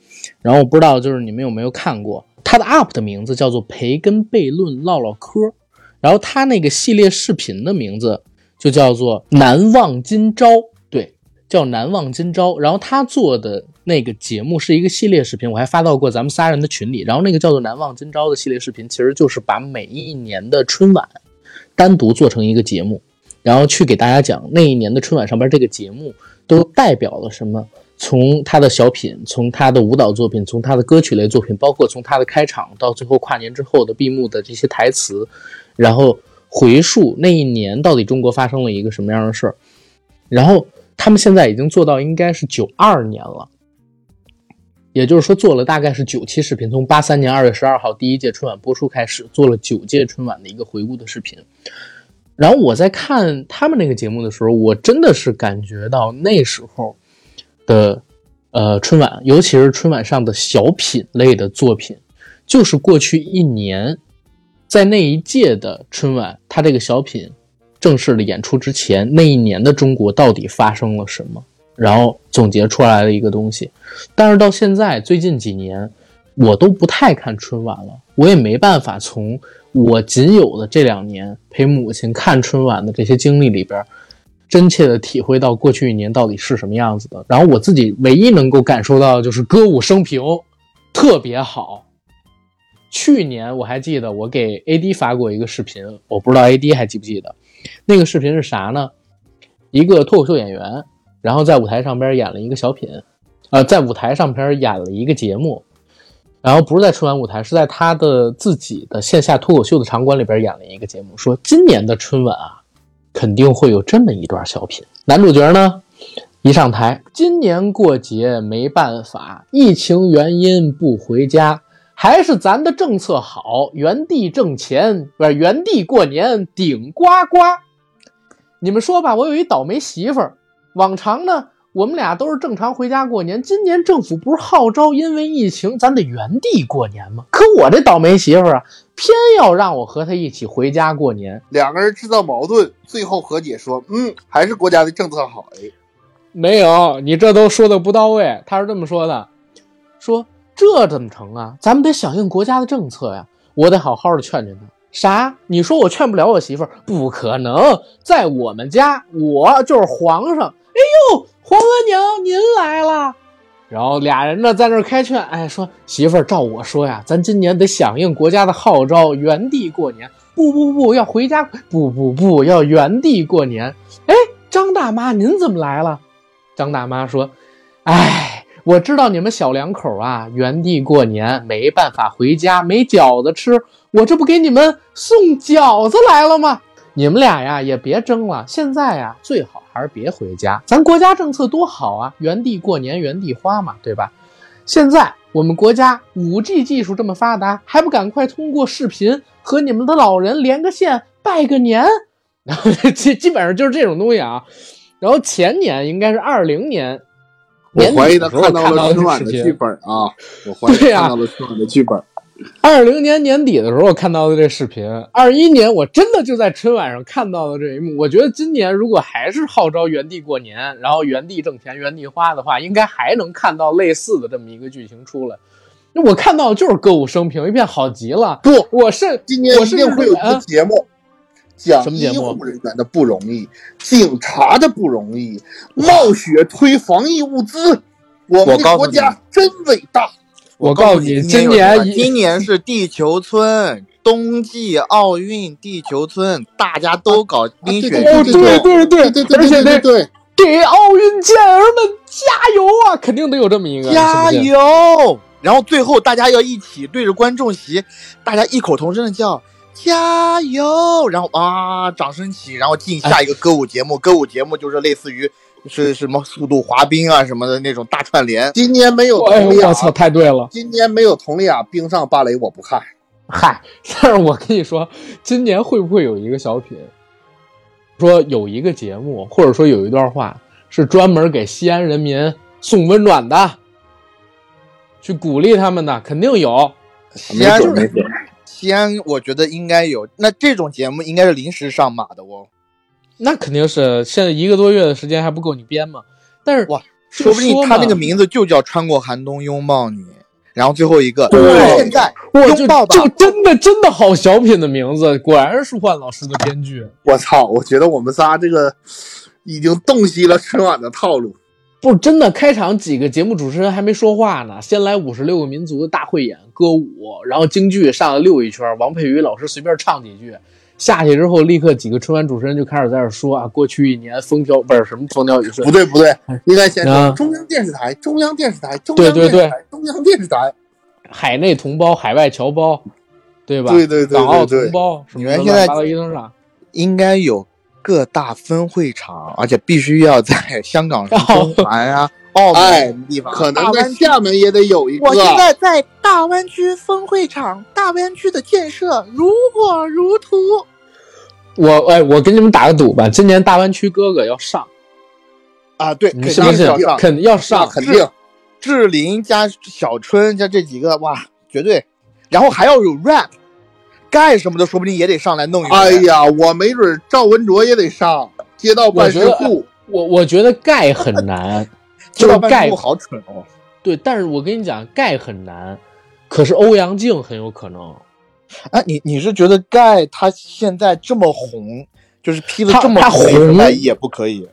然后我不知道就是你们有没有看过，它的 UP 的名字叫做培根悖论唠唠嗑，然后他那个系列视频的名字就叫做难忘今朝，对，叫难忘今朝。然后他做的那个节目是一个系列视频，我还发到过咱们仨人的群里。然后那个叫做难忘今朝的系列视频，其实就是把每一年的春晚。单独做成一个节目，然后去给大家讲那一年的春晚上边这个节目都代表了什么？从他的小品，从他的舞蹈作品，从他的歌曲类作品，包括从他的开场到最后跨年之后的闭幕的这些台词，然后回溯那一年到底中国发生了一个什么样的事儿。然后他们现在已经做到应该是九二年了。也就是说，做了大概是九期视频，从八三年二月十二号第一届春晚播出开始，做了九届春晚的一个回顾的视频。然后我在看他们那个节目的时候，我真的是感觉到那时候的呃春晚，尤其是春晚上的小品类的作品，就是过去一年在那一届的春晚，他这个小品正式的演出之前，那一年的中国到底发生了什么？然后总结出来的一个东西，但是到现在最近几年，我都不太看春晚了。我也没办法从我仅有的这两年陪母亲看春晚的这些经历里边，真切的体会到过去一年到底是什么样子的。然后我自己唯一能够感受到的就是歌舞升平，特别好。去年我还记得我给 AD 发过一个视频，我不知道 AD 还记不记得，那个视频是啥呢？一个脱口秀演员。然后在舞台上边演了一个小品，呃，在舞台上边演了一个节目，然后不是在春晚舞台，是在他的自己的线下脱口秀的场馆里边演了一个节目，说今年的春晚啊，肯定会有这么一段小品。男主角呢，一上台，今年过节没办法，疫情原因不回家，还是咱的政策好，原地挣钱，不是原地过年顶呱呱。你们说吧，我有一倒霉媳妇儿。往常呢，我们俩都是正常回家过年。今年政府不是号召因为疫情，咱得原地过年吗？可我这倒霉媳妇儿啊，偏要让我和她一起回家过年。两个人制造矛盾，最后和解说：“嗯，还是国家的政策好。”哎，没有，你这都说的不到位。他是这么说的：“说这怎么成啊？咱们得响应国家的政策呀！我得好好的劝劝他。”啥？你说我劝不了我媳妇儿？不可能，在我们家，我就是皇上。哎呦，皇额娘您来了。然后俩人呢在那开劝，哎，说媳妇儿，照我说呀，咱今年得响应国家的号召，原地过年。不不不，要回家。不不不，要原地过年。哎，张大妈您怎么来了？张大妈说，哎，我知道你们小两口啊，原地过年没办法回家，没饺子吃。我这不给你们送饺子来了吗？你们俩呀也别争了，现在呀最好还是别回家。咱国家政策多好啊，原地过年原地花嘛，对吧？现在我们国家五 G 技术这么发达，还不赶快通过视频和你们的老人连个线拜个年？然后基基本上就是这种东西啊。然后前年应该是二零年，我怀疑他看到了春晚的剧本啊，我怀疑看到了春晚的剧本。二零年年底的时候，我看到的这视频。二一年，我真的就在春晚上看到的这一幕。我觉得今年如果还是号召原地过年，然后原地挣钱、原地花的话，应该还能看到类似的这么一个剧情出来。那我看到的就是歌舞升平，一片好极了。不，我是今年一定会有一个节目，讲医护人员的不容易，警察的不容易，冒雪推防疫物资。我们的国家真伟大。我告诉你，今年今年是地球村冬季奥运，地球村大家都搞冰雪运动，对对对对对，而且对对，给奥运健儿们加油啊！肯定得有这么一个加油，然后最后大家要一起对着观众席，大家异口同声的叫加油，然后啊，掌声起，然后进下一个歌舞节目，歌舞节目就是类似于。是什么速度滑冰啊什么的那种大串联？今年没有佟丽娅，我操，太对了！今年没有佟丽娅冰上芭蕾，我不看。嗨，<laughs> 但是我跟你说，今年会不会有一个小品，说有一个节目，或者说有一段话，是专门给西安人民送温暖的，去鼓励他们的，肯定有。西安西安我觉得应该有。那这种节目应该是临时上马的哦。那肯定是，现在一个多月的时间还不够你编嘛？但是哇，说不定他那个名字就叫《穿过寒冬拥抱你》，然后最后一个对，现在拥抱吧，就真的真的好小品的名字，果然是换老师的编剧。我操，我觉得我们仨这个已经洞悉了春晚的套路。不，真的开场几个节目主持人还没说话呢，先来五十六个民族的大汇演歌舞，然后京剧上了溜一圈，王佩瑜老师随便唱几句，下去之后立刻几个春晚主持人就开始在这说啊，过去一年风调不是什么风调雨顺，不对不对，应该先说中央电视台，中央电视台，中央电视台，中央电视台，海内同胞，海外侨胞，对吧？对对对，港澳同胞，你们现在发到一登上，应该有。各大分会场，而且必须要在 <laughs> 香港、中环啊、澳门地方，可能在厦门也得有一个。我现在在大湾区分会场，大湾区的建设如火如荼。我哎，我跟你们打个赌吧，今年大湾区哥哥要上啊！对，你相信？肯定要上，肯定。志玲加小春加这几个，哇，绝对！然后还要有 rap。盖什么的，说不定也得上来弄一个。哎呀，我没准赵文卓也得上街道办事处。我我觉得盖很难，<laughs> 街道办事处好蠢哦。对，但是我跟你讲，盖很难，可是欧阳靖很有可能。哎，你你是觉得盖他现在这么红，就是披的这么红也不可以？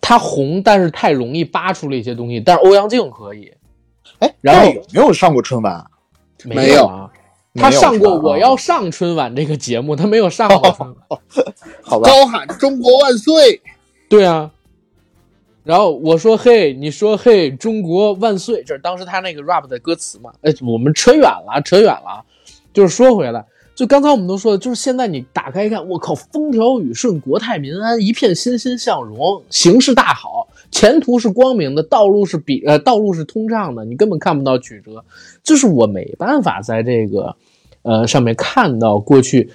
他红，但是太容易扒出了一些东西。但是欧阳靖可以。哎，然后有没有上过春晚？没有啊。他上过《我要上春晚》这个节目，他没有上过。<laughs> 好吧。高喊“中国万岁”。对啊。然后我说：“嘿，你说嘿，中国万岁！”这是当时他那个 rap 的歌词嘛？哎，我们扯远了，扯远了。就是说回来，就刚才我们都说的，就是现在你打开一看，我靠，风调雨顺，国泰民安，一片欣欣向荣，形势大好。前途是光明的，道路是比呃道路是通畅的，你根本看不到曲折。就是我没办法在这个，呃上面看到过去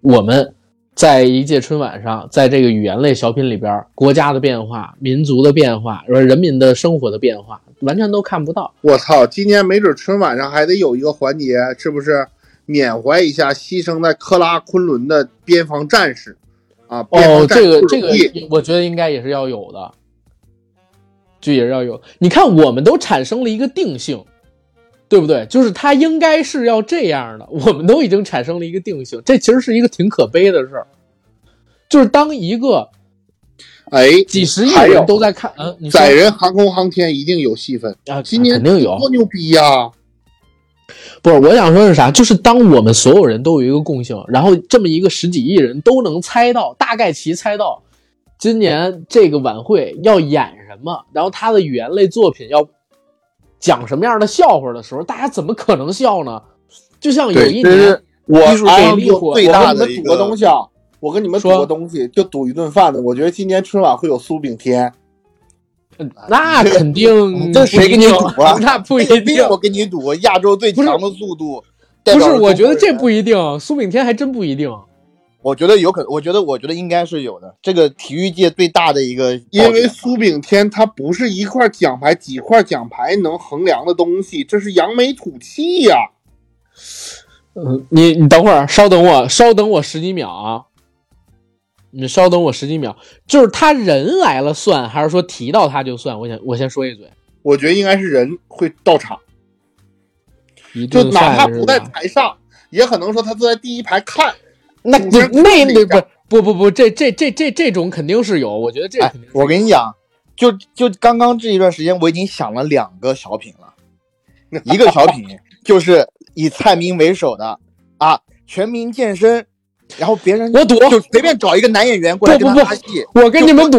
我们在一届春晚上，在这个语言类小品里边，国家的变化、民族的变化，说人民的生活的变化，完全都看不到。我操，今年没准春晚上还得有一个环节，是不是缅怀一下牺牲在克拉昆仑的边防战士啊？哦，这个这个，我觉得应该也是要有的。就也是要有，你看，我们都产生了一个定性，对不对？就是他应该是要这样的，我们都已经产生了一个定性，这其实是一个挺可悲的事儿。就是当一个，哎，几十亿人都在看，嗯，载人航空航天一定有戏份啊，今年肯定有，多牛逼呀！不是，我想说是啥？就是当我们所有人都有一个共性，然后这么一个十几亿人都能猜到，大概其猜到。今年这个晚会要演什么？然后他的语言类作品要讲什么样的笑话的时候，大家怎么可能笑呢？就像有一年，我哎，最大的赌个东西啊！我跟你们赌个东西，就赌一顿饭的。我觉得今年春晚会有苏炳添。那 <laughs> 肯定，这谁跟你赌啊？<laughs> 那不一定，我跟你赌，亚洲最强的速度。不是，我觉得这不一定，苏炳添还真不一定。我觉得有可能，我觉得，我觉得应该是有的。这个体育界最大的一个，因为苏炳添他不是一块奖牌、几块奖牌能衡量的东西，这是扬眉吐气呀。嗯，你你等会儿，稍等我，稍等我十几秒啊。你稍等我十几秒，就是他人来了算，还是说提到他就算？我先我先说一嘴，我觉得应该是人会到场，就哪怕不在台上，也可能说他坐在第一排看。那那那那不不不不，这这这这这种肯定是有，我觉得这肯定。我跟你讲，就就刚刚这一段时间，我已经想了两个小品了。<laughs> 一个小品就是以蔡明为首的啊，全民健身，然后别人我赌就随便找一个男演员过来跟他搭戏。我跟你们赌，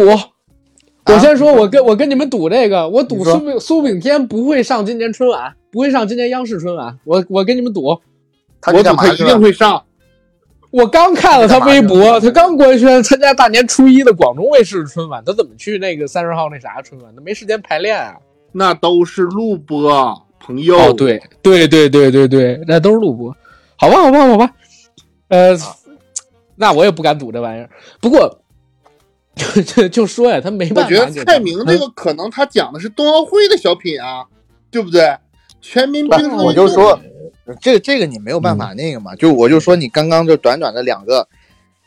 我先说，我跟我跟你们赌这个，我赌苏炳苏炳添不会上今年春晚，不会上今年央视春晚。我我跟你们赌，我赌他一定会上。我刚看了他微博，他刚官宣参加大年初一的广东卫视春晚，他怎么去那个三十号那啥春晚？他没时间排练啊！那都是录播，朋友。哦，对对对对对对，那都是录播。好吧，好吧，好吧。呃，那我也不敢赌这玩意儿。不过，就 <laughs> 就说呀，他没办法。我觉得蔡明这个可能他讲的是冬奥会的小品啊，对不对？全民兵。我就说。这个这个你没有办法那个嘛，就我就说你刚刚就短短的两个，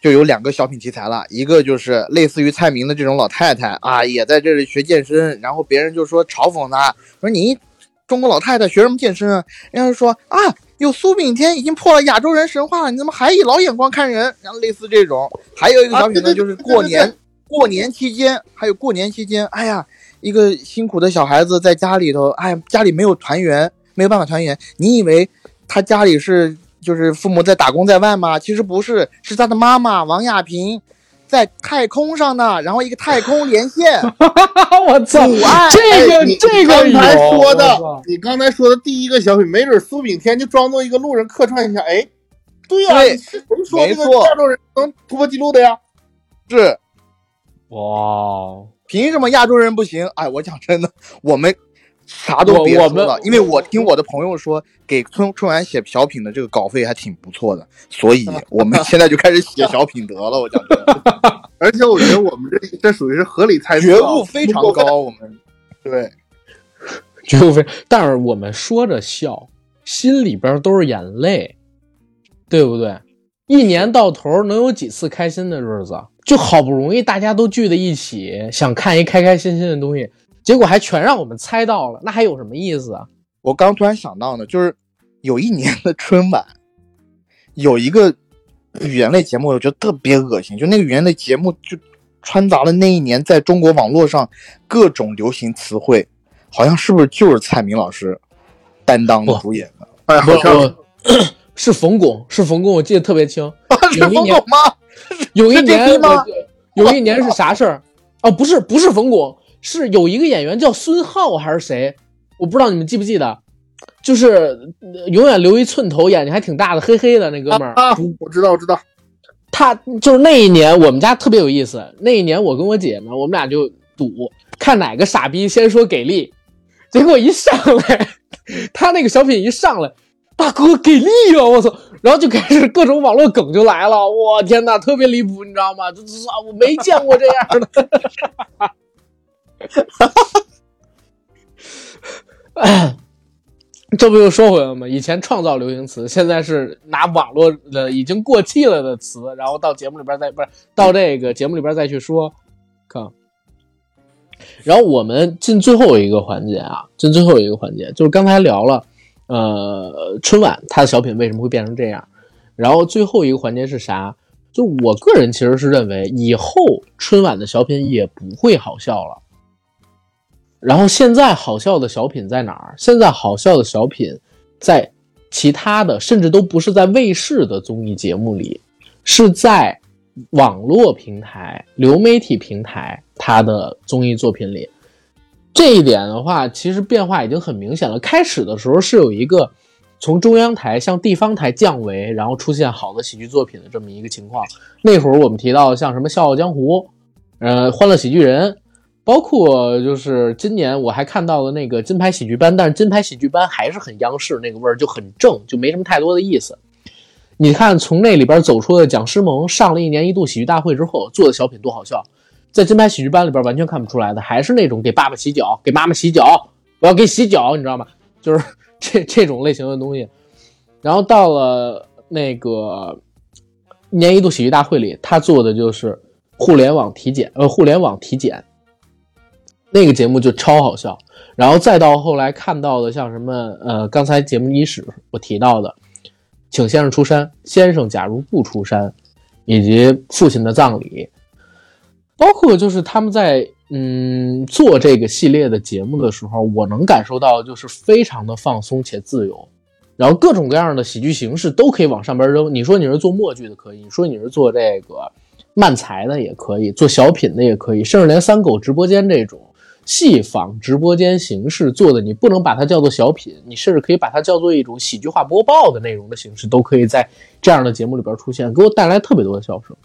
就有两个小品题材了，一个就是类似于蔡明的这种老太太啊，也在这里学健身，然后别人就说嘲讽她，说你中国老太太学什么健身啊？人家说啊，有苏炳添已经破了亚洲人神话了，你怎么还以老眼光看人？然后类似这种，还有一个小品呢，就是过年过年期间，还有过年期间，哎呀，一个辛苦的小孩子在家里头，哎，家里没有团圆，没有办法团圆，你以为？他家里是就是父母在打工在外吗？其实不是，是他的妈妈王亚平在太空上呢，然后一个太空连线。<laughs> 我操！这个这个刚才说的，你刚才说的第一个小品，没准苏炳添就装作一个路人客串一下。哎，对呀，是谁说这个亚洲人能突破记录的呀？是。哇，凭什么亚洲人不行？哎，我讲真的，我们。啥都别说了，因为我听我的朋友说，给春春晚写小品的这个稿费还挺不错的，所以 <laughs> 我们现在就开始写小品得了。我讲真，<laughs> 而且我觉得我们这这属于是合理猜测，觉悟非常高。我们对觉悟非，<laughs> 但是我们说着笑，心里边都是眼泪，对不对？一年到头能有几次开心的日子？就好不容易大家都聚在一起，想看一开开心心的东西。结果还全让我们猜到了，那还有什么意思啊？我刚突然想到呢，就是有一年的春晚，有一个语言类节目，我觉得特别恶心。就那个语言类节目，就穿杂了那一年在中国网络上各种流行词汇，好像是不是就是蔡明老师担当主演的？哎，好像是冯巩，是冯巩，我记得特别清。是冯巩吗？有一年有一年是啥事儿？哦，不是，不是冯巩。是有一个演员叫孙浩还是谁？我不知道你们记不记得，就是永远留一寸头，眼睛还挺大的，黑黑的那哥们儿。啊，我知道，我知道。他就是那一年，我们家特别有意思。那一年，我跟我姐呢，我们俩就赌，看哪个傻逼先说给力。结果一上来，<laughs> 他那个小品一上来，大哥给力啊！我操！然后就开始各种网络梗就来了。我天哪，特别离谱，你知道吗？就是啊，我没见过这样的。哈哈，这不又说回来了吗？以前创造流行词，现在是拿网络的已经过气了的词，然后到节目里边再不是到这个节目里边再去说，看。然后我们进最后一个环节啊，进最后一个环节，就是刚才聊了，呃，春晚它的小品为什么会变成这样？然后最后一个环节是啥？就我个人其实是认为，以后春晚的小品也不会好笑了。然后现在好笑的小品在哪儿？现在好笑的小品，在其他的，甚至都不是在卫视的综艺节目里，是在网络平台、流媒体平台它的综艺作品里。这一点的话，其实变化已经很明显了。开始的时候是有一个从中央台向地方台降维，然后出现好的喜剧作品的这么一个情况。那会儿我们提到像什么《笑傲江湖》，呃，《欢乐喜剧人》。包括就是今年我还看到了那个金牌喜剧班，但是金牌喜剧班还是很央视那个味儿，就很正，就没什么太多的意思。你看从那里边走出的蒋诗萌上了一年一度喜剧大会之后做的小品多好笑，在金牌喜剧班里边完全看不出来的，还是那种给爸爸洗脚、给妈妈洗脚，我要给洗脚，你知道吗？就是 <laughs> 这这种类型的东西。然后到了那个一年一度喜剧大会里，他做的就是互联网体检，呃，互联网体检。那个节目就超好笑，然后再到后来看到的像什么呃，刚才节目伊始我提到的，请先生出山，先生假如不出山，以及父亲的葬礼，包括就是他们在嗯做这个系列的节目的时候，我能感受到就是非常的放松且自由，然后各种各样的喜剧形式都可以往上边扔。你说你是做默剧的可以，你说你是做这个漫才的也可以，做小品的也可以，甚至连三狗直播间这种。戏仿直播间形式做的，你不能把它叫做小品，你甚至可以把它叫做一种喜剧化播报的内容的形式，都可以在这样的节目里边出现，给我带来特别多的笑声。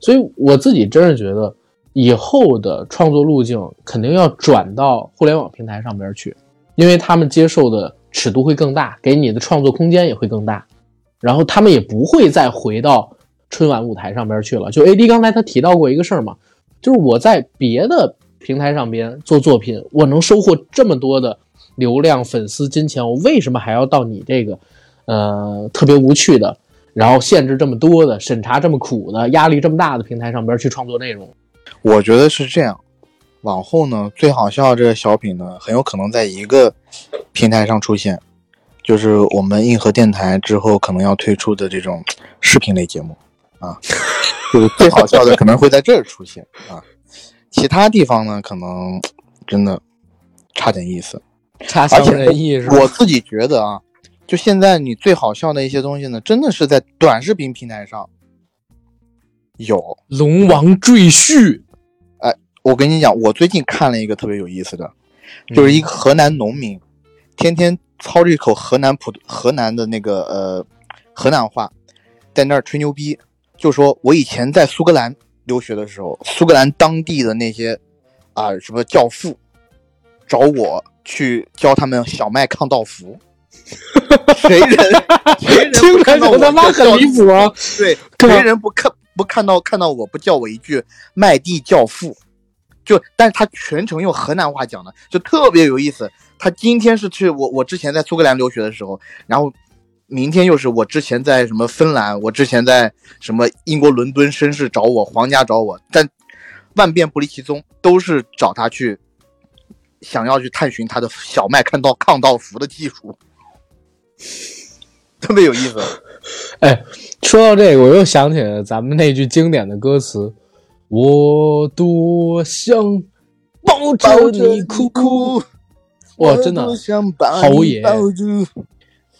所以我自己真是觉得，以后的创作路径肯定要转到互联网平台上边去，因为他们接受的尺度会更大，给你的创作空间也会更大，然后他们也不会再回到春晚舞台上边去了。就 A D 刚才他提到过一个事儿嘛，就是我在别的。平台上边做作品，我能收获这么多的流量、粉丝、金钱，我为什么还要到你这个，呃特别无趣的，然后限制这么多的，审查这么苦的，压力这么大的平台上边去创作内容？我觉得是这样。往后呢，最好笑这个小品呢，很有可能在一个平台上出现，就是我们硬核电台之后可能要推出的这种视频类节目啊，就是最好笑的可能会在这儿出现啊，其他地方呢，可能真的差点意思，<laughs> 差强人意是我自己觉得啊，就现在你最好笑的一些东西呢，真的是在短视频平台上有《龙王赘婿》。哎我跟你讲，我最近看了一个特别有意思的，就是一个河南农民，天天操着一口河南普河南的那个呃河南话，在那儿吹牛逼，就说我以前在苏格兰留学的时候，苏格兰当地的那些啊什么教父找我去教他们小麦抗倒伏，谁人 <laughs> 谁人不看到我他妈很离谱啊！<laughs> 对，谁人不看不看到看到我不叫我一句麦地教父？就，但是他全程用河南话讲的，就特别有意思。他今天是去我我之前在苏格兰留学的时候，然后明天又是我之前在什么芬兰，我之前在什么英国伦敦绅士找我，皇家找我，但万变不离其宗，都是找他去，想要去探寻他的小麦看到抗倒伏的技术，<laughs> 特别有意思。哎，说到这个，我又想起了咱们那句经典的歌词。我多想抱着你哭哭，哇，真的，侯爷，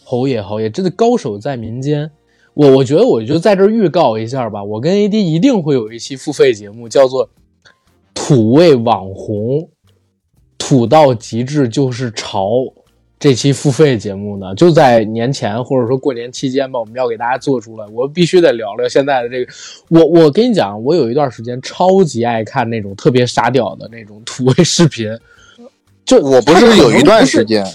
侯爷，侯爷，真的高手在民间。我我觉得，我就在这预告一下吧，我跟 AD 一定会有一期付费节目，叫做“土味网红”，土到极致就是潮。这期付费节目呢，就在年前或者说过年期间吧，我们要给大家做出来。我必须得聊聊现在的这个。我我跟你讲，我有一段时间超级爱看那种特别傻屌的那种土味视频。就我不是有一段时间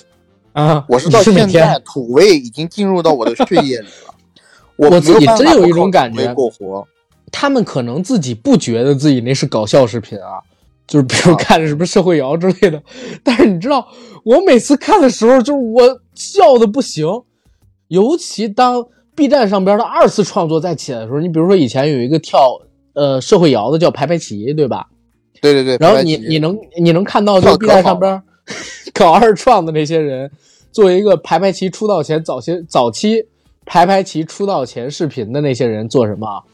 啊，我是到现在土味已经进入到我的血液里了。<laughs> 我自己真有一种感觉，过活。他们可能自己不觉得自己那是搞笑视频啊。就是比如看什么社会摇之类的，但是你知道，我每次看的时候，就是我笑的不行。尤其当 B 站上边的二次创作再起来的时候，你比如说以前有一个跳呃社会摇的叫排排齐，对吧？对对对。然后你你能你能看到就 B 站上边 <laughs> 搞二创的那些人，作为一个排排齐出道前早些早期排排齐出道前视频的那些人做什么？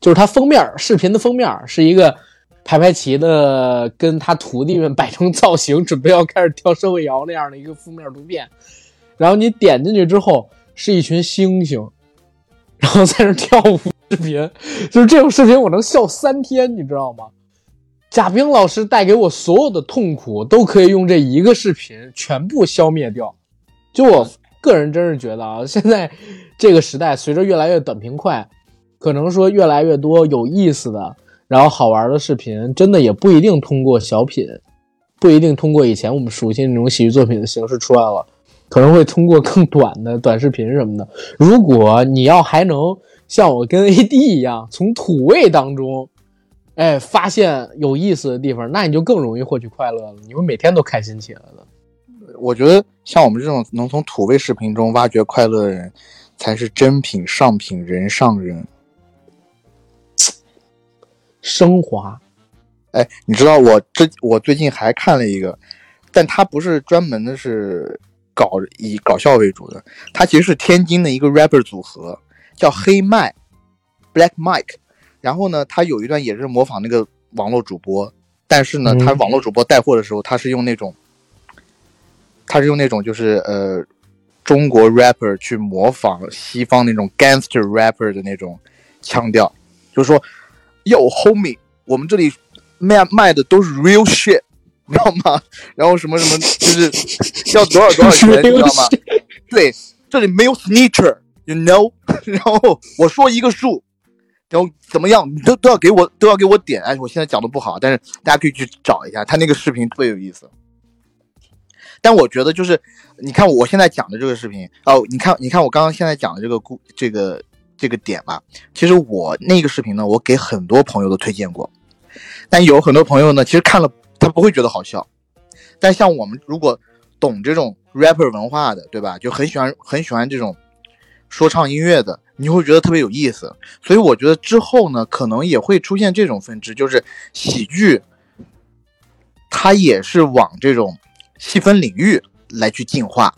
就是他封面视频的封面是一个。排排齐的跟他徒弟们摆成造型，准备要开始跳社会摇那样的一个封面图片，然后你点进去之后是一群猩猩，然后在那跳舞视频，就是这种视频我能笑三天，你知道吗？贾冰老师带给我所有的痛苦都可以用这一个视频全部消灭掉。就我个人真是觉得啊，现在这个时代随着越来越短平快，可能说越来越多有意思的。然后好玩的视频，真的也不一定通过小品，不一定通过以前我们熟悉那种喜剧作品的形式出来了，可能会通过更短的短视频什么的。如果你要还能像我跟 AD 一样，从土味当中，哎，发现有意思的地方，那你就更容易获取快乐了，你会每天都开心起来了。我觉得像我们这种能从土味视频中挖掘快乐的人，才是真品上品人上人。升华，哎，你知道我这我最近还看了一个，但他不是专门的是搞以搞笑为主的，他其实是天津的一个 rapper 组合，叫黑麦，Black Mike。然后呢，他有一段也是模仿那个网络主播，但是呢，他网络主播带货的时候，他是用那种，他是用那种就是呃中国 rapper 去模仿西方那种 gangster rapper 的那种腔调，就是说。Yo homie，我们这里卖卖的都是 real shit，你知道吗？然后什么什么，就是 <laughs> 要多少多少钱，你知道吗？<laughs> 对，这里没有 snitcher，you know。然后我说一个数，然后怎么样，你都都要给我都要给我点。哎，我现在讲的不好，但是大家可以去找一下他那个视频，特别有意思。但我觉得就是，你看我现在讲的这个视频哦，你看你看我刚刚现在讲的这个故这个。这个点吧，其实我那个视频呢，我给很多朋友都推荐过，但有很多朋友呢，其实看了他不会觉得好笑。但像我们如果懂这种 rapper 文化的，对吧？就很喜欢很喜欢这种说唱音乐的，你会觉得特别有意思。所以我觉得之后呢，可能也会出现这种分支，就是喜剧，它也是往这种细分领域来去进化。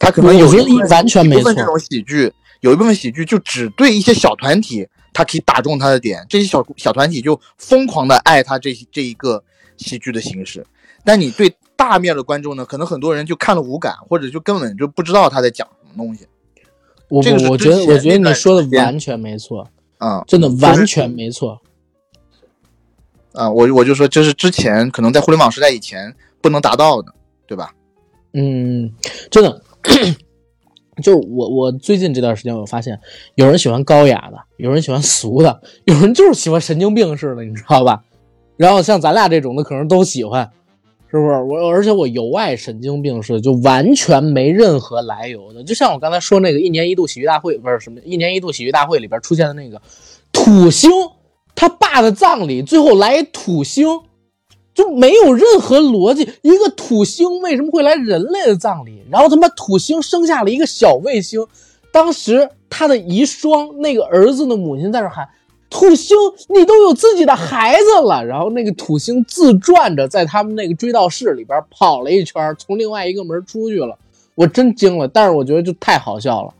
它可能有一完全没错。这种喜剧有一部分喜剧就只对一些小团体，它可以打中它的点，这些小小团体就疯狂的爱它这这一个喜剧的形式。但你对大面的观众呢，可能很多人就看了无感，或者就根本就不知道他在讲什么东西。我我觉得我觉得你说的完全没错，啊，真的完全没错。啊，我我就说这是之前可能在互联网时代以前不能达到的，对吧？嗯，真的，<coughs> 就是我我最近这段时间我发现，有人喜欢高雅的，有人喜欢俗的，有人就是喜欢神经病似的，你知道吧？然后像咱俩这种的，可能都喜欢。是不是我？而且我由爱神经病似的，就完全没任何来由的。就像我刚才说那个一年一度喜剧大会，不是什么一年一度喜剧大会里边出现的那个土星，他爸的葬礼最后来土星，就没有任何逻辑。一个土星为什么会来人类的葬礼？然后他妈土星生下了一个小卫星，当时他的遗孀那个儿子的母亲在那喊。土星，你都有自己的孩子了，然后那个土星自转着在他们那个追悼室里边跑了一圈，从另外一个门出去了，我真惊了。但是我觉得就太好笑了，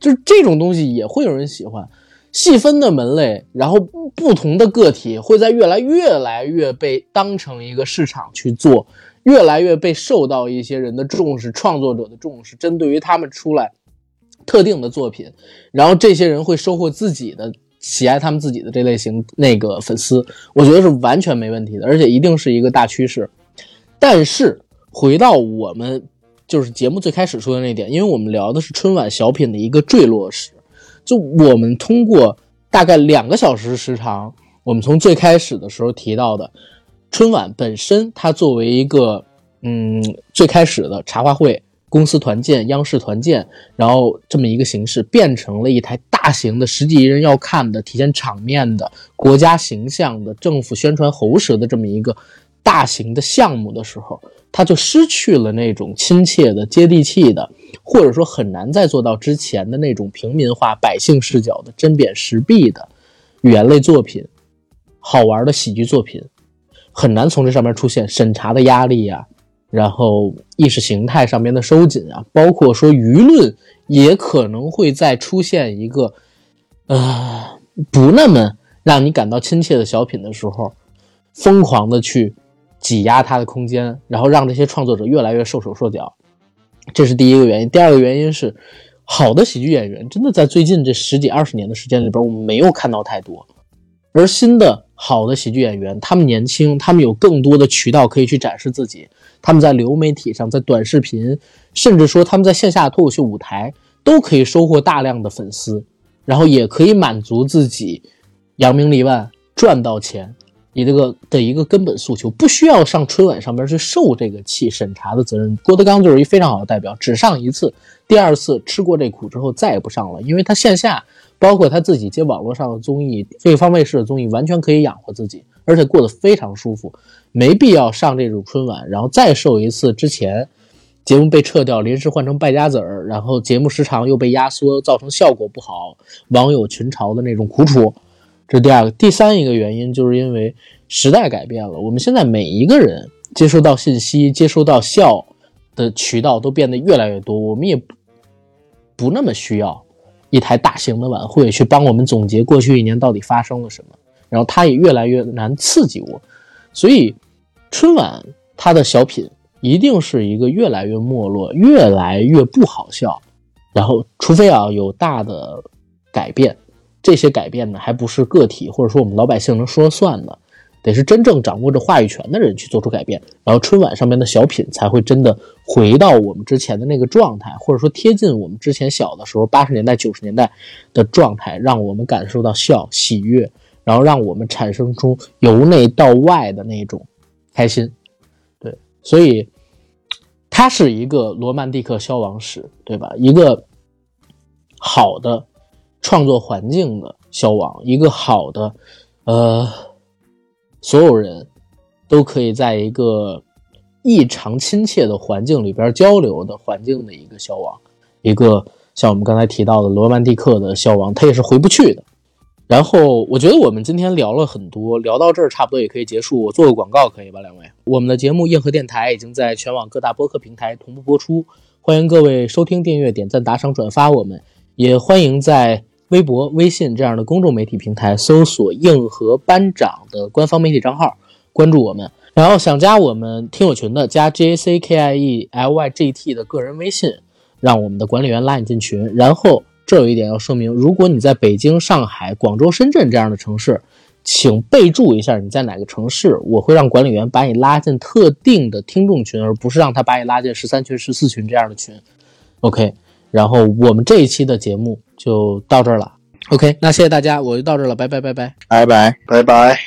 就是这种东西也会有人喜欢，细分的门类，然后不同的个体会在越来越来越被当成一个市场去做，越来越被受到一些人的重视，创作者的重视，针对于他们出来特定的作品，然后这些人会收获自己的。喜爱他们自己的这类型那个粉丝，我觉得是完全没问题的，而且一定是一个大趋势。但是回到我们就是节目最开始说的那点，因为我们聊的是春晚小品的一个坠落史，就我们通过大概两个小时时长，我们从最开始的时候提到的春晚本身，它作为一个嗯最开始的茶话会。公司团建、央视团建，然后这么一个形式变成了一台大型的十几亿人要看的、体现场面的、国家形象的、政府宣传喉舌的这么一个大型的项目的时候，它就失去了那种亲切的、接地气的，或者说很难再做到之前的那种平民化、百姓视角的针砭时弊的语言类作品、好玩的喜剧作品，很难从这上面出现审查的压力呀。然后意识形态上面的收紧啊，包括说舆论也可能会再出现一个，呃，不那么让你感到亲切的小品的时候，疯狂的去挤压它的空间，然后让这些创作者越来越受手受脚，这是第一个原因。第二个原因是，好的喜剧演员真的在最近这十几二十年的时间里边，我们没有看到太多，而新的好的喜剧演员，他们年轻，他们有更多的渠道可以去展示自己。他们在流媒体上，在短视频，甚至说他们在线下脱口秀舞台，都可以收获大量的粉丝，然后也可以满足自己扬名立万、赚到钱，你这个的一个根本诉求，不需要上春晚上边去受这个气审查的责任。郭德纲就是一非常好的代表，只上一次，第二次吃过这苦之后再也不上了，因为他线下包括他自己接网络上的综艺、北方卫视的综艺，完全可以养活自己。而且过得非常舒服，没必要上这种春晚，然后再受一次之前节目被撤掉，临时换成败家子儿，然后节目时长又被压缩，造成效果不好，网友群嘲的那种苦楚。这是第二个，第三一个原因就是因为时代改变了，我们现在每一个人接收到信息、接收到笑的渠道都变得越来越多，我们也不那么需要一台大型的晚会去帮我们总结过去一年到底发生了什么。然后它也越来越难刺激我，所以春晚它的小品一定是一个越来越没落、越来越不好笑。然后，除非啊有大的改变，这些改变呢还不是个体或者说我们老百姓能说了算的，得是真正掌握着话语权的人去做出改变。然后春晚上面的小品才会真的回到我们之前的那个状态，或者说贴近我们之前小的时候八十年代、九十年代的状态，让我们感受到笑、喜悦。然后让我们产生出由内到外的那种开心，对，所以它是一个罗曼蒂克消亡史，对吧？一个好的创作环境的消亡，一个好的呃，所有人都可以在一个异常亲切的环境里边交流的环境的一个消亡，一个像我们刚才提到的罗曼蒂克的消亡，它也是回不去的。然后我觉得我们今天聊了很多，聊到这儿差不多也可以结束。我做个广告可以吧，两位？我们的节目《硬核电台》已经在全网各大播客平台同步播出，欢迎各位收听、订阅、点赞、打赏、转发。我们也欢迎在微博、微信这样的公众媒体平台搜索“硬核班长”的官方媒体账号，关注我们。然后想加我们听友群的，加 J A C K I E L Y G T 的个人微信，让我们的管理员拉你进群。然后。这有一点要说明如果你在北京上海广州深圳这样的城市请备注一下你在哪个城市我会让管理员把你拉进特定的听众群而不是让他把你拉进十三群十四群这样的群。Ok 然后我们这一期的节目就到这儿了。Ok 那谢谢大家我就到这儿了拜拜拜拜。拜拜拜拜。